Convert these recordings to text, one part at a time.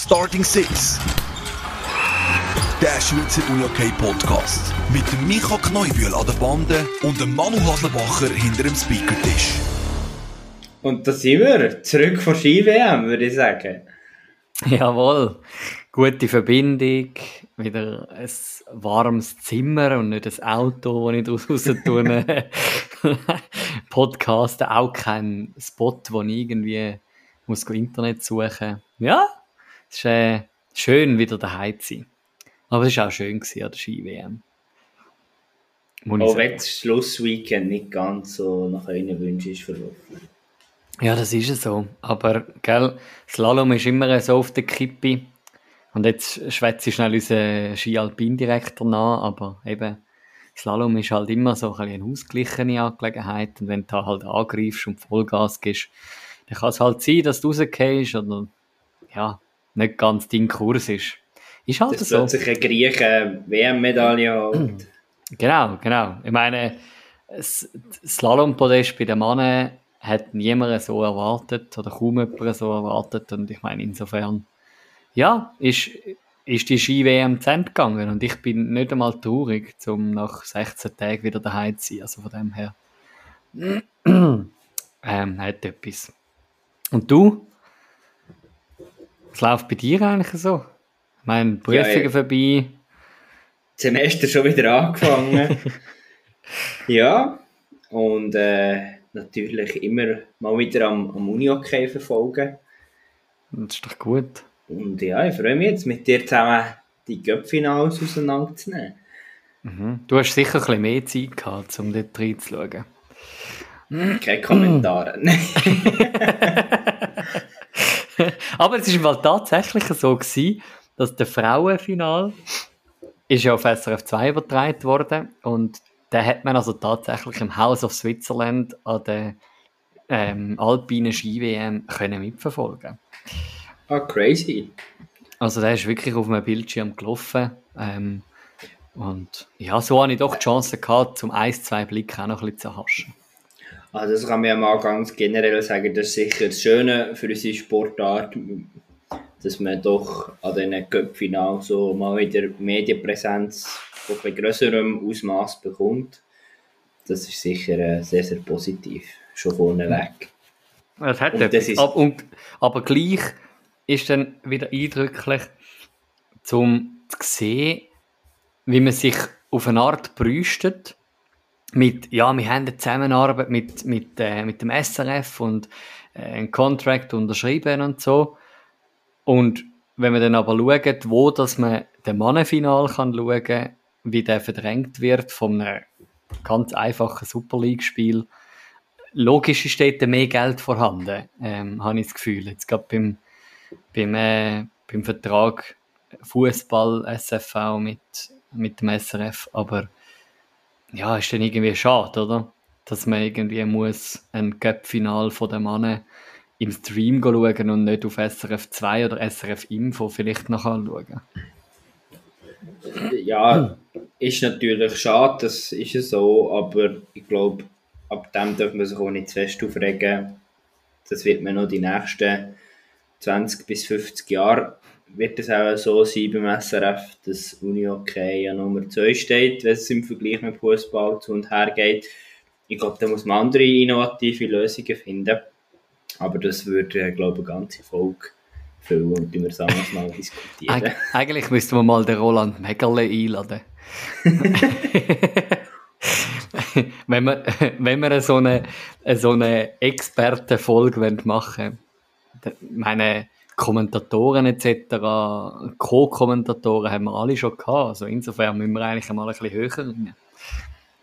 Starting Six. Der Schweizer UJK Podcast. Mit dem Micha Kneubühl an der Bande und dem Manu Haslebacher hinter dem Speakertisch. Und da sind wir. Zurück von Ski-WM, würde ich sagen. Jawohl. Gute Verbindung. Wieder ein warmes Zimmer und nicht ein Auto, das ich daraus raus tue. Podcasten, auch kein Spot, wo ich irgendwie muss Internet suchen Ja, es ist äh, schön, wieder daheim zu sein. Aber es war auch schön gewesen an der Ski-WM. Auch wenn das Schlussweekend nicht ganz so nach euren Wünschen ist verlaufen. Ja, das ist es so. Aber, gell, Slalom ist immer so auf der Kippe. Und jetzt schwätze ich schnell unseren Ski-Alpin-Direktor nach, aber eben, Slalom ist halt immer so ein eine ausgeglichene Angelegenheit. Und wenn du halt angreifst und Vollgas gibst, dann kann es halt sein, dass du rausgehst oder, ja, nicht ganz dein Kurs ist. Ist halt dass so. Dass plötzlich ein Grieche WM-Medaille hat. Genau, genau. Ich meine, das Slalom-Podest bei den Männern hat niemand so erwartet oder kaum jemand so erwartet und ich meine, insofern, ja, ist, ist die Ski-WM zu Ende gegangen und ich bin nicht einmal traurig, um nach 16 Tagen wieder daheim zu sein, also von dem her ähm, hat etwas. Und du? Was läuft bei dir eigentlich so? Ich meine, Prüfungen ja, vorbei. Semester schon wieder angefangen. ja, und äh, natürlich immer mal wieder am, am Uni-Hockey verfolgen. Das ist doch gut. Und ja, ich freue mich jetzt mit dir zusammen die Göppfinals auseinanderzunehmen. Mhm. Du hast sicher ein bisschen mehr Zeit gehabt, um dort reinzuschauen. Keine Kommentare. Aber es war tatsächlich so gewesen, dass der Frauenfinal ist ja auf SRF 2 übertragen worden und da hat man also tatsächlich im House of Switzerland an der ähm, alpinen Ski-WM können mitverfolgen. Ah, crazy. Also der ist wirklich auf einem Bildschirm gelaufen. Ähm, und ja, so habe ich doch die Chance gehabt, zum ein, zwei Blick auch noch ein bisschen zu erhaschen. Also das kann man ja mal ganz generell sagen, das ist sicher das Schöne für unsere Sportart, dass man doch an diesen Cup-Finalen so mal wieder Medienpräsenz von etwas grösserem Ausmaß bekommt. Das ist sicher äh, sehr, sehr positiv, schon vorneweg. Das hat und das ist aber, und, aber gleich ist dann wieder eindrücklich, zum zu sehen, wie man sich auf eine Art brüstet mit, ja, wir haben eine Zusammenarbeit mit, mit, äh, mit dem SRF und äh, einen Contract unterschrieben und so. Und wenn man dann aber schaut, wo dass man den Mannenfinal kann schauen, wie der verdrängt wird von einem ganz einfachen Super League-Spiel, logisch ist dort mehr Geld vorhanden, ähm, habe ich das Gefühl. Jetzt gerade beim, beim, äh, beim Vertrag Fußball SFV mit, mit dem SRF, aber ja, ist dann irgendwie schade, oder? Dass man irgendwie muss ein Cup-Final von den Mannen im Stream schauen und nicht auf SRF 2 oder SRF Info vielleicht noch anschauen. Ja, ist natürlich schade, das ist es so, aber ich glaube, ab dem darf man sich auch nicht zu fest aufregen. Das wird man noch die nächsten 20 bis 50 Jahre wird es auch so sein beim SRF, dass Uni okay ja Nummer 2 steht, wenn es im Vergleich mit Fußball zu und her geht. Ich glaube, da muss man andere innovative Lösungen finden. Aber das würde, glaube ich, eine ganze Folge füllen und wir anders mal diskutieren. Eig eigentlich müssten wir mal den Roland Megerle einladen. wenn wir, wenn wir so eine, so eine Expertenfolge machen wollen, meine, Kommentatoren etc., Co-Kommentatoren haben wir alle schon gehabt. Also insofern müssen wir eigentlich mal ein bisschen höher rein.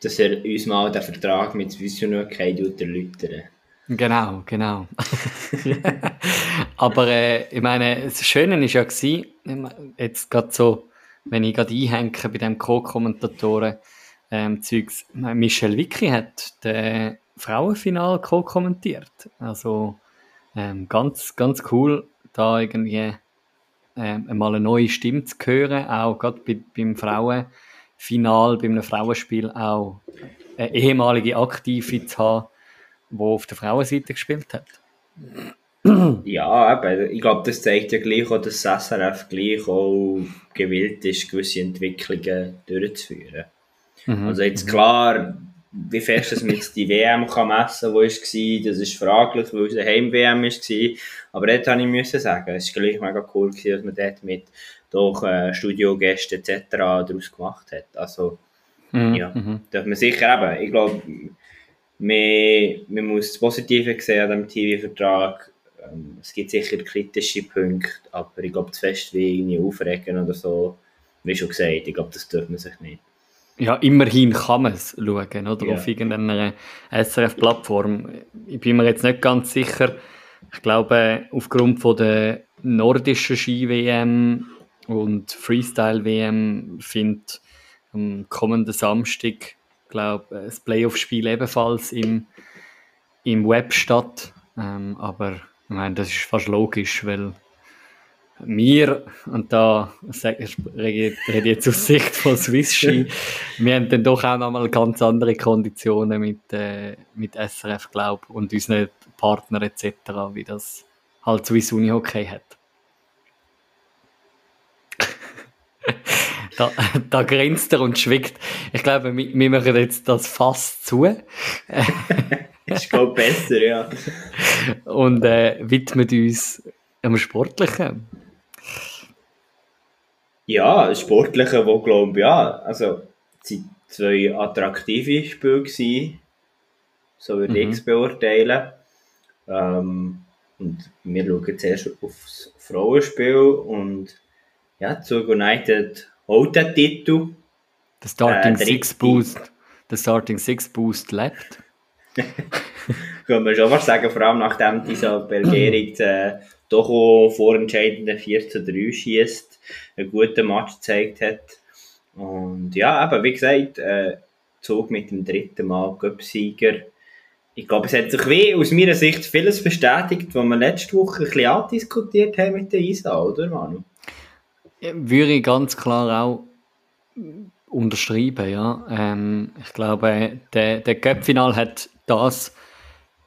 Dass er uns mal den Vertrag mit Visionierkeit erläutern Genau, genau. Aber äh, ich meine, das Schöne war ja, gewesen, jetzt gerade so, wenn ich gerade einhänge bei dem Co-Kommentatoren, ähm, Zeugs, Michel Vicky hat den Frauenfinal co-kommentiert. Also ähm, ganz, ganz cool da irgendwie äh, mal eine neue Stimme zu hören, auch gerade bei, beim Frauenfinal, bei einem Frauenspiel auch eine ehemalige Aktive zu haben, die auf der Frauenseite gespielt hat. Ja, eben, ich glaube, das zeigt ja gleich auch, dass das SRF gleich auch gewillt ist, gewisse Entwicklungen durchzuführen. Mhm. Also jetzt klar, wie fest dass man jetzt die WM kann messen kann, die war, das ist fraglich, weil es eine Heim-WM war. Aber dort habe ich müssen sagen, es war gleich mega cool, gewesen, dass man dort mit durch äh, Studiogäste etc. daraus gemacht hat. Also, mhm. ja, mhm. darf man sicher eben, ich glaube, man, man muss das Positive sehen an diesem TV-Vertrag. Ähm, es gibt sicher kritische Punkte, aber ich glaube, zu fest wie irgendwie aufregen oder so, wie schon gesagt, ich glaube, das darf man sich nicht. Ja, immerhin kann man es schauen, oder? Ja. Auf irgendeiner SRF-Plattform. Ich bin mir jetzt nicht ganz sicher. Ich glaube, aufgrund von der nordischen Ski-WM und Freestyle-WM findet am kommenden Samstag, glaube das Playoff-Spiel ebenfalls im, im Web statt. Ähm, aber ich meine, das ist fast logisch, weil wir, und da rede ich jetzt aus Sicht von Swiss Ski, wir haben dann doch auch nochmal ganz andere Konditionen mit, äh, mit SRF, glaube und unseren Partnern etc., wie das halt Swiss Uni Hockey hat. da, da grinst er und schwickt. Ich glaube, wir, wir machen jetzt das fast zu. ist glaube besser, ja. Und äh, widmen uns am Sportlichen. Ja, Sportliche, wo glaube ja, also es waren zwei attraktive Spiele gewesen, so würde mhm. ich es beurteilen. Ähm, und wir schauen zuerst aufs Frauenspiel und ja, Zug United holt den Titel. Der Starting äh, Six Boost, der Starting Six Boost lebt. Können wir schon was sagen, vor allem nachdem dieser Belgierin äh, doch auch vorentscheidende 4 zu 3 schießt, einen guten Match gezeigt hat. Und ja, aber wie gesagt, äh, Zug mit dem dritten Mal Göpsieger. Ich glaube, es hat sich wie aus meiner Sicht vieles bestätigt, was wir letzte Woche ein bisschen andiskutiert haben mit der ISA, oder Manu? Würde ich ganz klar auch unterschreiben, ja. Ähm, ich glaube, der, der Cup-Final hat das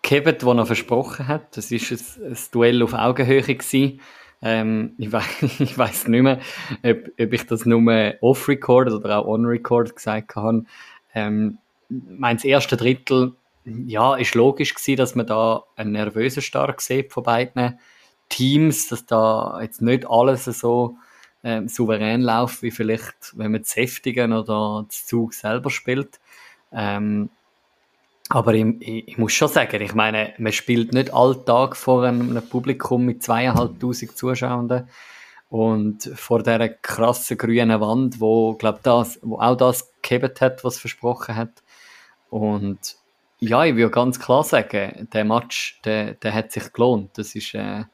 gehabt, was er versprochen hat. Das ist ein, ein Duell auf Augenhöhe gewesen. Ähm, ich, we ich weiß nicht mehr, ob, ob, ich das nur off-record oder auch on-record gesagt habe. Ähm, mein erste Drittel, ja, ist logisch gewesen, dass man da einen nervösen Start sieht von beiden Teams, dass da jetzt nicht alles so ähm, souverän läuft, wie vielleicht, wenn man das Heftigen oder das Zug selber spielt. Ähm, aber ich, ich, ich, muss schon sagen, ich meine, man spielt nicht alltag vor einem, Publikum mit zweieinhalbtausend Zuschauern und vor dieser krassen grünen Wand, wo, glaub, das, wo auch das gehabt hat, was versprochen hat. Und ja, ich würde ganz klar sagen, der Match, der, der hat sich gelohnt. Das ist, äh,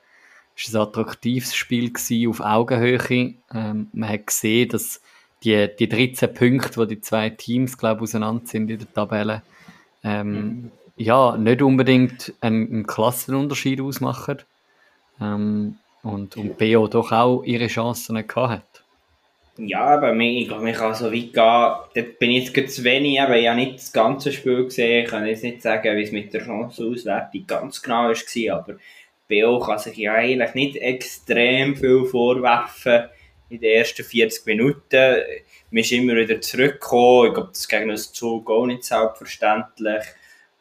ist ein attraktives Spiel gewesen, auf Augenhöhe. Ähm, man hat gesehen, dass die, die 13 Punkte, wo die zwei Teams, glaube auseinander sind in der Tabelle, ähm, mhm. ja, nicht unbedingt einen, einen Klassenunterschied ausmachen. Ähm, und, und BO doch auch ihre Chancen gehabt hat. Ja, aber ich glaube, man kann so weit gehen. Dort bin ich jetzt zu wenig, aber ich habe nicht das ganze Spiel gesehen. Ich kann jetzt nicht sagen, wie es mit der Chancenauswertung ganz genau war, aber BO kann sich ja eigentlich nicht extrem viel vorwerfen in den ersten 40 Minuten. Man ist immer wieder zurückgekommen. Ich glaube, das gegen das Zug auch nicht selbstverständlich.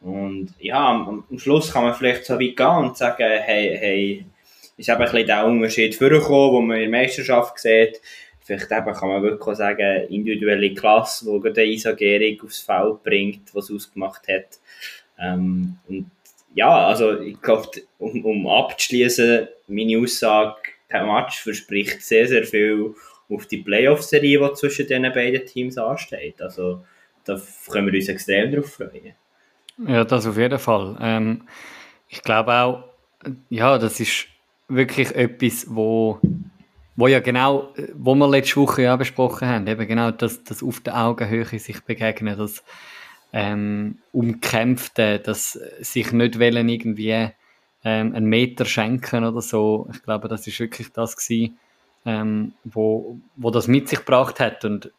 Und ja, am, am, Schluss kann man vielleicht so weit gehen und sagen, hey, hey, ist eben ein bisschen der Unterschied vorgekommen, den man in der Meisterschaft sieht. Vielleicht eben kann man wirklich sagen, individuelle Klasse, die gerade eine Isagering aufs Feld bringt, was ausgemacht hat. Ähm, und ja, also ich glaube, um, um abzuschließen, meine Aussage, der Match verspricht sehr, sehr viel auf die Playoff-Serie, die zwischen diesen beiden Teams ansteht. Also da können wir uns extrem darauf freuen. Ja, das auf jeden Fall. Ähm, ich glaube auch, ja, das ist wirklich etwas, wo, wo ja genau, wo wir letzte Woche ja besprochen haben, eben genau das, das auf der Augenhöhe sich begegnen, das ähm, Umkämpfte, dass sich nicht wollen irgendwie ähm, einen Meter schenken oder so. Ich glaube, das ist wirklich das gewesen, ähm, wo, wo das mit sich gebracht hat. Und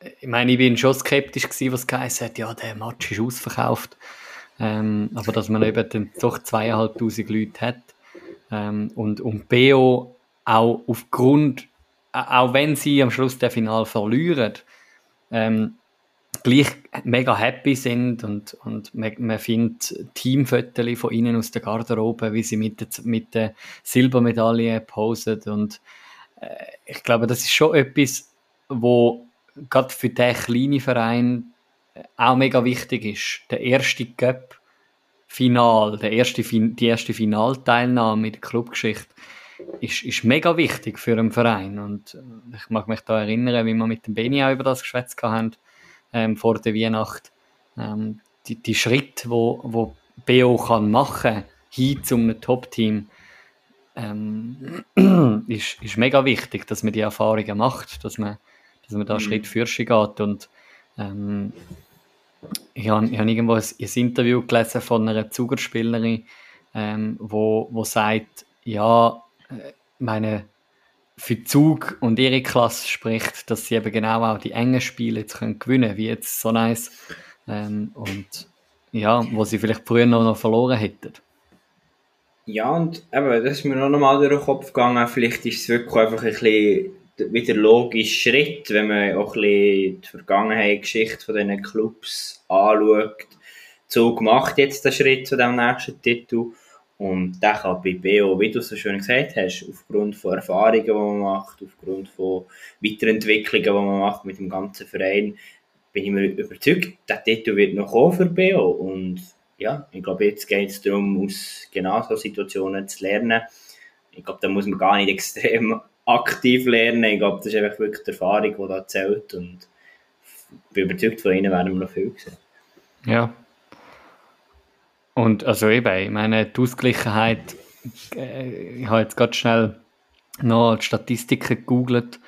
äh, ich meine, ich bin schon skeptisch gewesen, was geheißen hat, ja, der Match ist ausverkauft. Ähm, aber dass man eben dann doch zweieinhalbtausend Leute hat, Ähm, und, und BO auch aufgrund, auch wenn sie am Schluss der Final verlieren, ähm, gleich mega happy sind und, und man, man findet Teamfotos von ihnen aus der Garderobe, wie sie mit der, mit der Silbermedaille posen und äh, ich glaube, das ist schon etwas, wo gerade für den kleinen Verein äh, auch mega wichtig ist. Der erste Cup Final, der erste, die erste Finalteilnahme in der Clubgeschichte ist, ist mega wichtig für einen Verein. Und äh, ich mag mich da erinnern, wie wir mit dem Beni auch über das geschwätzt haben, ähm, vor der Weihnacht. Ähm, die, die Schritte, wo, wo BO kann machen hin zum Top-Team, ähm, ist, ist mega wichtig, dass man die Erfahrungen macht, dass man, dass man da mhm. Schritt für Schritt geht. Und ähm, ich habe, ich habe irgendwo ein, ein, Interview gelesen von einer Zugerspielerin, ähm, wo, wo sagt, ja, äh, meine für Zug und ihre Klasse spricht, dass sie eben genau auch die engen Spiele jetzt können gewinnen wie jetzt so nice ähm, und ja, wo sie vielleicht früher noch, noch verloren hätten. Ja, und eben, das ist mir noch mal durch den Kopf gegangen, vielleicht ist es wirklich einfach ein bisschen wieder logisch Schritt, wenn man auch ein bisschen die Vergangenheit, Geschichte von diesen Clubs anschaut. Zug macht jetzt den Schritt zu dem nächsten Titel und der kann bei BO, wie du so schön gesagt hast, aufgrund von Erfahrungen, die man macht, aufgrund von Weiterentwicklungen, die man macht mit dem ganzen Verein, bin ich mir überzeugt, der Titel wird noch kommen für BO. Und ja, ich glaube, jetzt geht es darum, aus genau so Situationen zu lernen. Ich glaube, da muss man gar nicht extrem aktiv lernen. Ich glaube, das ist einfach wirklich die Erfahrung, die da zählt. Und ich bin überzeugt, von ihnen werden wir noch viel sehen. Ja, und also eben, ich meine, die Ausgleichheit, äh, ich habe jetzt gerade schnell noch die Statistiken gegoogelt,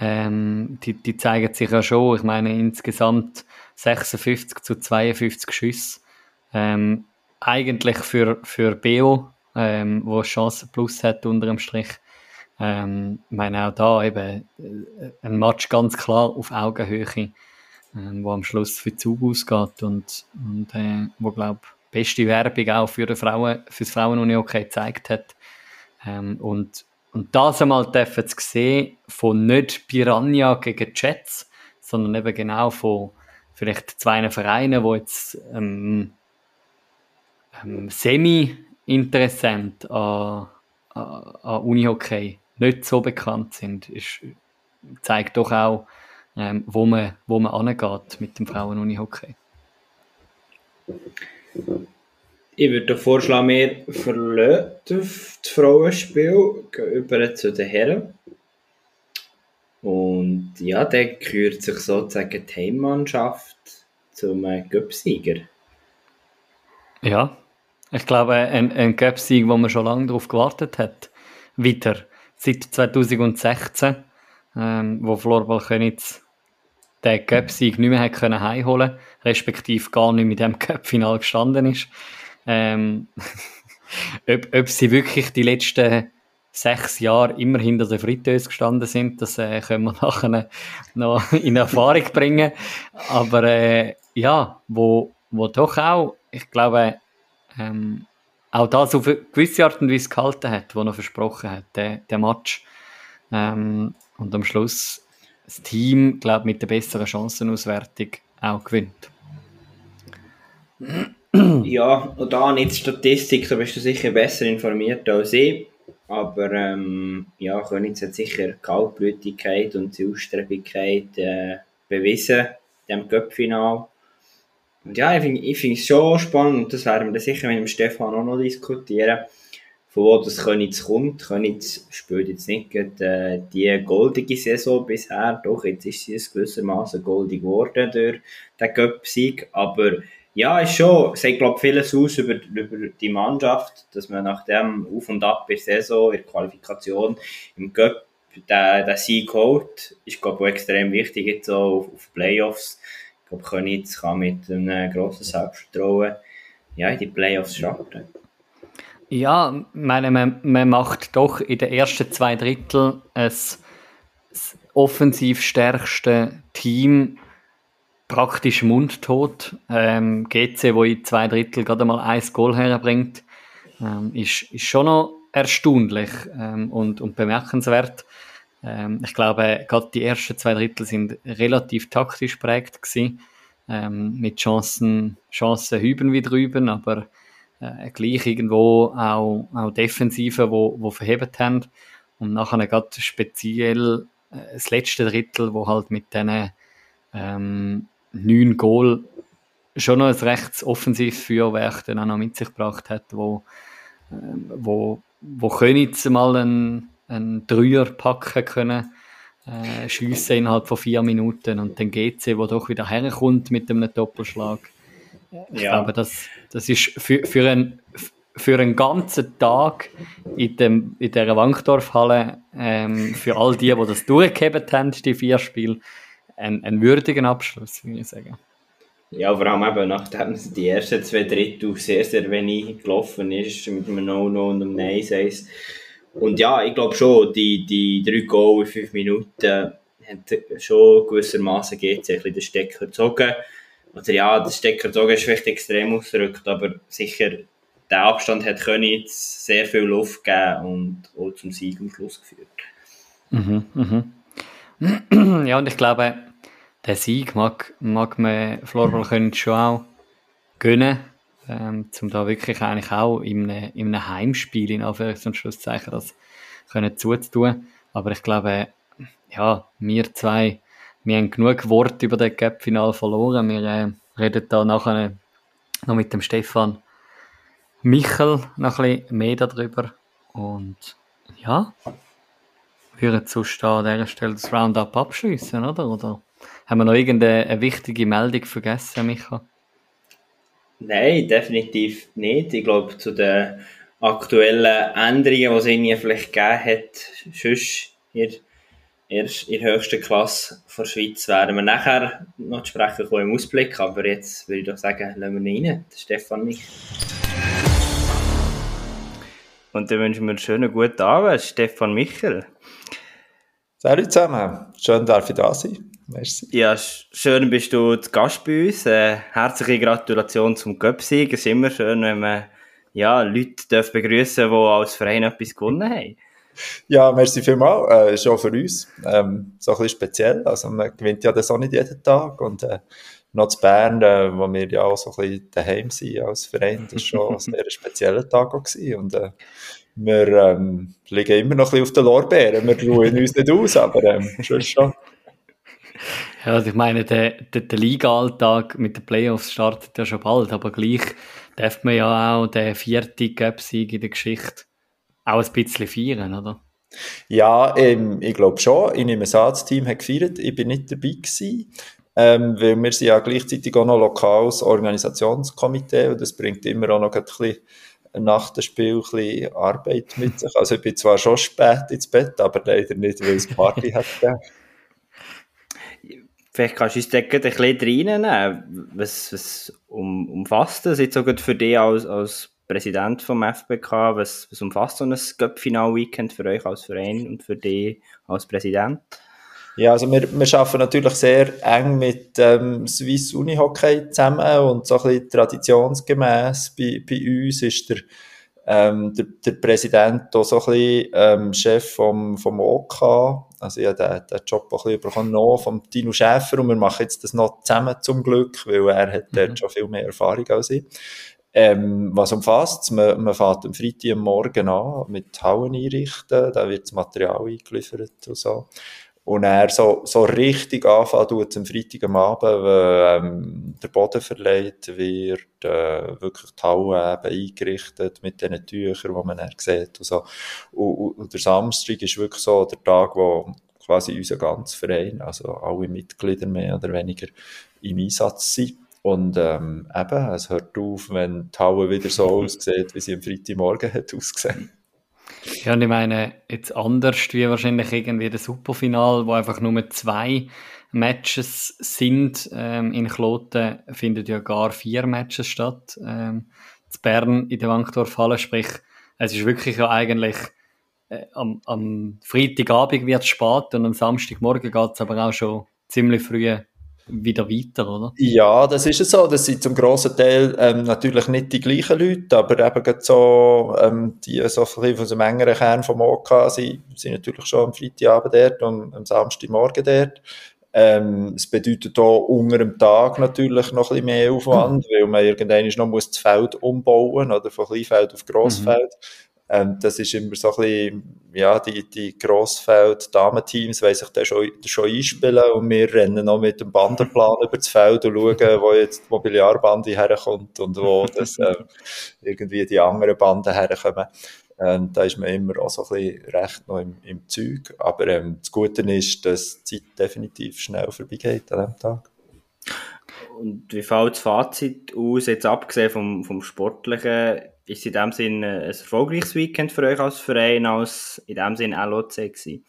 ähm, die, die zeigen sich ja schon, ich meine insgesamt 56 zu 52 Schüsse, ähm, eigentlich für, für BO, ähm, wo Chance plus hat unter dem Strich. Ähm, ich meine auch da eben äh, ein Match ganz klar auf Augenhöhe, ähm, wo am Schluss für Zug ausgeht und, und äh, wo glaube beste Werbung auch für, die Frauen, für das Frauenunihockey gezeigt hat. Ähm, und, und das einmal dürfen zu sehen von nicht Piranha gegen Jets, sondern eben genau von vielleicht zwei Vereinen, die jetzt ähm, ähm, semi-interessant an, an, an Unihockey nicht so bekannt sind, ist, zeigt doch auch, ähm, wo man, wo man angeht mit dem Frauen-Unihockey. Ich würde vorschlagen, wir verlassen das Frauenspiel, gehen über zu den Herren. Und ja, dann gehört sich sozusagen die Heimmannschaft zum Göpsieger. Ja, ich glaube, ein, ein Göpsieg, wo man schon lange darauf gewartet hat. Wieder. Seit 2016, ähm, wo Florbal Könitz den Cup-Sieg nicht mehr heimholen respektive gar nicht mit dem Cup-Final gestanden ist. Ähm, ob, ob sie wirklich die letzten sechs Jahre immer hinter der Fritteuse gestanden sind, das äh, können wir nachher noch in Erfahrung bringen. Aber äh, ja, wo, wo doch auch, ich glaube, ähm, auch das auf eine gewisse Art und Weise gehalten hat, was er versprochen hat, der, der Match. Ähm, und am Schluss das Team, glaube mit der besseren Chancenauswertung auch gewinnt. Ja, und da nicht Statistik, da bist du sicher besser informiert als ich. Aber ähm, ja, Königs hat sicher Kaltblütigkeit und Zielstrebigkeit äh, bewiesen in diesem Cup-Final. Und ja, ich finde es schon spannend und das werden wir sicher mit dem Stefan auch noch diskutieren von wo das Königs kommt. Königs spielt jetzt nicht äh, die goldige Saison bisher, doch jetzt ist sie gewissermaßen goldig geworden durch den Cup-Sieg, aber ja, ist schon, sagt glaube vieles aus über, über die Mannschaft, dass man nach dem Auf und Ab der Saison, in der Qualifikation, im Cup den, den Sieg holt, ist glaube ich extrem wichtig jetzt auch auf, auf Playoffs. Ich glaube, Königs kann mit einem grossen Selbstvertrauen ja, in die Playoffs starten. Ja, meine, man, man macht doch in den ersten zwei Drittel das offensiv stärkste Team praktisch mundtot. Ähm, GC, wo in zwei Drittel gerade mal ein Goal herbringt, ähm, ist, ist schon noch erstaunlich ähm, und, und bemerkenswert. Ähm, ich glaube, gerade die ersten zwei Drittel sind relativ taktisch prägt gewesen, ähm, mit Chancen, Chancen hüben wie drüben, aber äh, gleich irgendwo auch, auch Defensive, wo, wo verhebt haben. Und nachher gerade speziell äh, das letzte Drittel, wo halt mit diesen ähm, neun Goal schon noch ein rechts Offensivfeuerwerk dann auch noch mit sich gebracht hat, wo, äh, wo, wo Königs mal einen, einen Dreier packen können, äh, schiessen innerhalb von vier Minuten und dann GC, wo doch wieder herkommt mit einem Doppelschlag. Ich ja. glaube, das, das ist für, für, einen, für einen ganzen Tag in, dem, in dieser Wankdorfhalle, ähm, für all die, die das durchgehebt haben, die vier Spiele, ein, ein würdiger Abschluss, würde ich sagen. Ja, vor allem eben, nachdem die ersten zwei Drittel sehr, sehr wenig gelaufen ist, mit einem No-No und einem Nein-Seis. Und ja, ich glaube schon, die, die drei Goal in fünf Minuten haben schon gewissermaßen GC den Stecker gezogen. Oder ja, der Stecker gezogen ist vielleicht extrem ausgerückt, aber sicher, der Abstand hat können jetzt sehr viel Luft geben und auch zum Sieg am Schluss geführt. Mhm, mhm. Ja, und ich glaube, den Sieg mag, mag man Floorball können schon auch gönnen, ähm, um da wirklich eigentlich auch in einem, in Heimspiel in Anführungs- und Schlusszeichen das können zuzutun. Aber ich glaube, ja, wir zwei, wir haben genug Worte über das Gap-Final verloren. Wir äh, reden da nachher noch mit dem Stefan Michel noch ein bisschen mehr darüber. Und ja, würden sonst an dieser Stelle das Roundup abschließen, oder? Oder haben wir noch irgendeine wichtige Meldung vergessen, Micha? Nein, definitiv nicht. Ich glaube, zu den aktuellen Änderungen, die es Ihnen vielleicht gegeben hat, sonst in, erst in der höchsten Klasse der Schweiz, werden wir nachher noch sprechen kommen im Ausblick. Aber jetzt würde ich doch sagen, lassen wir ihn rein, Stefan mich. Und dann wünschen wir einen schönen guten Abend, Stefan Michel. Salut zusammen, schön darf ich da sein. Merci. Ja, schön bist du zu Gast bei uns. Äh, herzliche Gratulation zum Göpsieg. Es ist immer schön, wenn man ja, Leute darf begrüßen die als Verein etwas gewonnen haben. Ja, merci vielmals. Äh, schon für uns. Ähm, so ein bisschen speziell. Also, man gewinnt ja das auch nicht jeden Tag. Und äh, noch zu Bern, äh, wo wir ja auch so ein bisschen daheim sind als Verein, das war schon ein sehr spezieller Tag auch gewesen. Und äh, wir ähm, liegen immer noch ein bisschen auf den Lorbeeren. Wir ruhen uns nicht aus, aber ähm, schon schon. Ja, also ich meine, der, der, der Liga-Alltag mit den Playoffs startet ja schon bald, aber gleich darf man ja auch den vierten Cup-Sieg in der Geschichte auch ein bisschen feiern, oder? Ja, ähm, ich glaube schon. In einem Ersatzteam hat gefeiert. Ich bin nicht dabei gewesen, ähm, weil wir sind ja gleichzeitig auch noch lokales Organisationskomitee und das bringt immer auch noch ein bisschen nach dem Spiel ein bisschen Arbeit mit sich. Also ich bin zwar schon spät ins Bett, aber leider nicht, weil es Party hat Vielleicht kannst du uns da ein bisschen reinnehmen. Was, was um, umfasst das jetzt sogar für dich als, als Präsident vom FBK? Was, was umfasst so ein Cup-Final-Weekend für euch als Verein und für dich als Präsident? Ja, also wir, wir arbeiten natürlich sehr eng mit ähm, Swiss Unihockey zusammen und so ein bisschen traditionsgemäß bei, bei uns ist der, ähm, der, der Präsident auch so ein bisschen ähm, Chef vom, vom OK. Also ich habe den, den Job auch ein bisschen bekommen vom Tino Schäfer und wir machen jetzt das noch zusammen zum Glück, weil er hat mhm. dort schon viel mehr Erfahrung als ich. Ähm, was umfasst Man, man fährt am Freitag am Morgen an mit Hauen einrichten, da wird das Material eingeliefert und so. Und er so, so richtig anfangen tut am Freitag am Abend, wenn ähm, der Boden verleiht wird, äh, wirklich die Halle eben eingerichtet mit diesen Tüchern, die man dann sieht und so. Und, und, und der Samstag ist wirklich so der Tag, wo quasi unser ganzer Verein, also alle Mitglieder mehr oder weniger im Einsatz sind. Und ähm, eben, es hört auf, wenn die Halle wieder so aussieht, wie sie am Freitagmorgen hat ausgesehen. Ja, und ich meine, jetzt anders wie wahrscheinlich irgendwie das Superfinal, wo einfach nur zwei Matches sind. Ähm, in Kloten findet ja gar vier Matches statt. Ähm, zu Bern in der Wankdorfhalle, sprich, es ist wirklich ja eigentlich äh, am, am Freitagabend wird es spät und am Samstagmorgen geht es aber auch schon ziemlich früh wieder weiter, oder? Ja, das ist es so. Das sind zum grossen Teil ähm, natürlich nicht die gleichen Leute, aber eben so, ähm, die so ein von einem engeren Kern vom OK sind, sind natürlich schon am Freitagabend dort und am Samstagmorgen dort. Ähm, es bedeutet auch unter dem Tag natürlich noch ein bisschen mehr Aufwand, weil man irgendwann noch muss das Feld umbauen oder von Kleinfeld auf Grossfeld. Mhm. Ähm, das ist immer so ein bisschen, ja, die, die Grossfeld-Damenteams wollen sich da schon, schon einspielen und wir rennen noch mit dem Bandenplan über das Feld und schauen, wo jetzt die Mobiliarbande herkommt und wo das, äh, irgendwie die anderen Banden herkommen. Ähm, da ist man immer auch so ein bisschen recht noch im, im Zeug. Aber ähm, das Gute ist, dass die Zeit definitiv schnell vorbeigeht an diesem Tag. Und wie fällt das Fazit aus, jetzt abgesehen vom, vom Sportlichen? Ist in dem Sinne ein erfolgreiches Weekend für euch als Verein, als in dem Sinne LOC gewesen?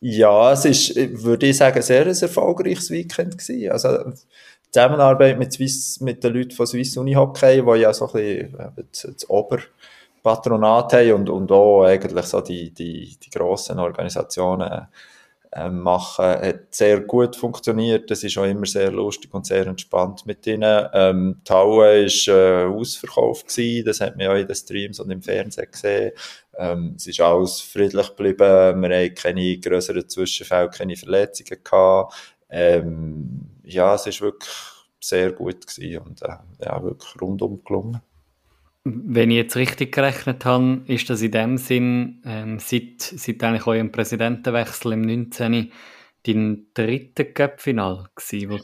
Ja, es ist, würde ich sagen, sehr ein erfolgreiches Weekend gewesen. Also, die Zusammenarbeit mit, Swiss, mit den Leuten von Swiss Uni Hockey, die ja so ein bisschen das, das Ober- Patronat haben und, und auch eigentlich so die, die, die grossen Organisationen äh, machen, hat sehr gut funktioniert. Das ist auch immer sehr lustig und sehr entspannt mit ihnen. Ähm, die Halle war äh, ausverkauft gewesen. Das hat man ja in den Streams und im Fernsehen gesehen. Ähm, es ist alles friedlich geblieben. Wir haben keine größeren Zwischenfälle, keine Verletzungen gehabt. Ähm, ja, es ist wirklich sehr gut gewesen und äh, ja, wirklich rundum gelungen. Wenn ich jetzt richtig gerechnet habe, ist das in dem Sinn ähm, seit, seit eigentlich eurem Präsidentenwechsel im 19. dein dritter Cup-Final gewesen,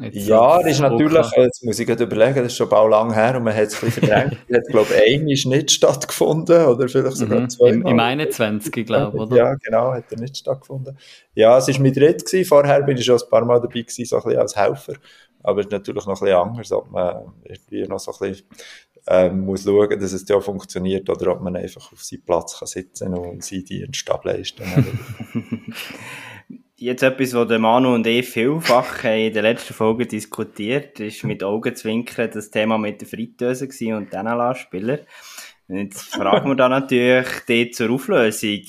ja, das ist natürlich, jetzt muss ich gerade überlegen, das ist schon bald lang her und man hat es ein bisschen verdrängt. hat, glaube ich, einmal nicht stattgefunden oder vielleicht sogar mhm, zwei. Im, Im 21, glaube ich, oder? Ja, genau, hat er nicht stattgefunden. Ja, es war mit dritt gewesen. Vorher bin ich schon ein paar Mal dabei gewesen, so ein bisschen als Helfer. Aber es ist natürlich noch ein bisschen anders, ob man irgendwie noch so ein bisschen ähm, muss schauen, dass es ja funktioniert oder ob man einfach auf seinem Platz kann sitzen und seinen Dienststab leisten Jetzt etwas, was Manu und ich vielfach in der letzten Folge diskutiert, ist mit Augenzwinkern das Thema mit der Fritteuse und den Anlassspieler. Jetzt fragen wir da natürlich die zur Auflösung.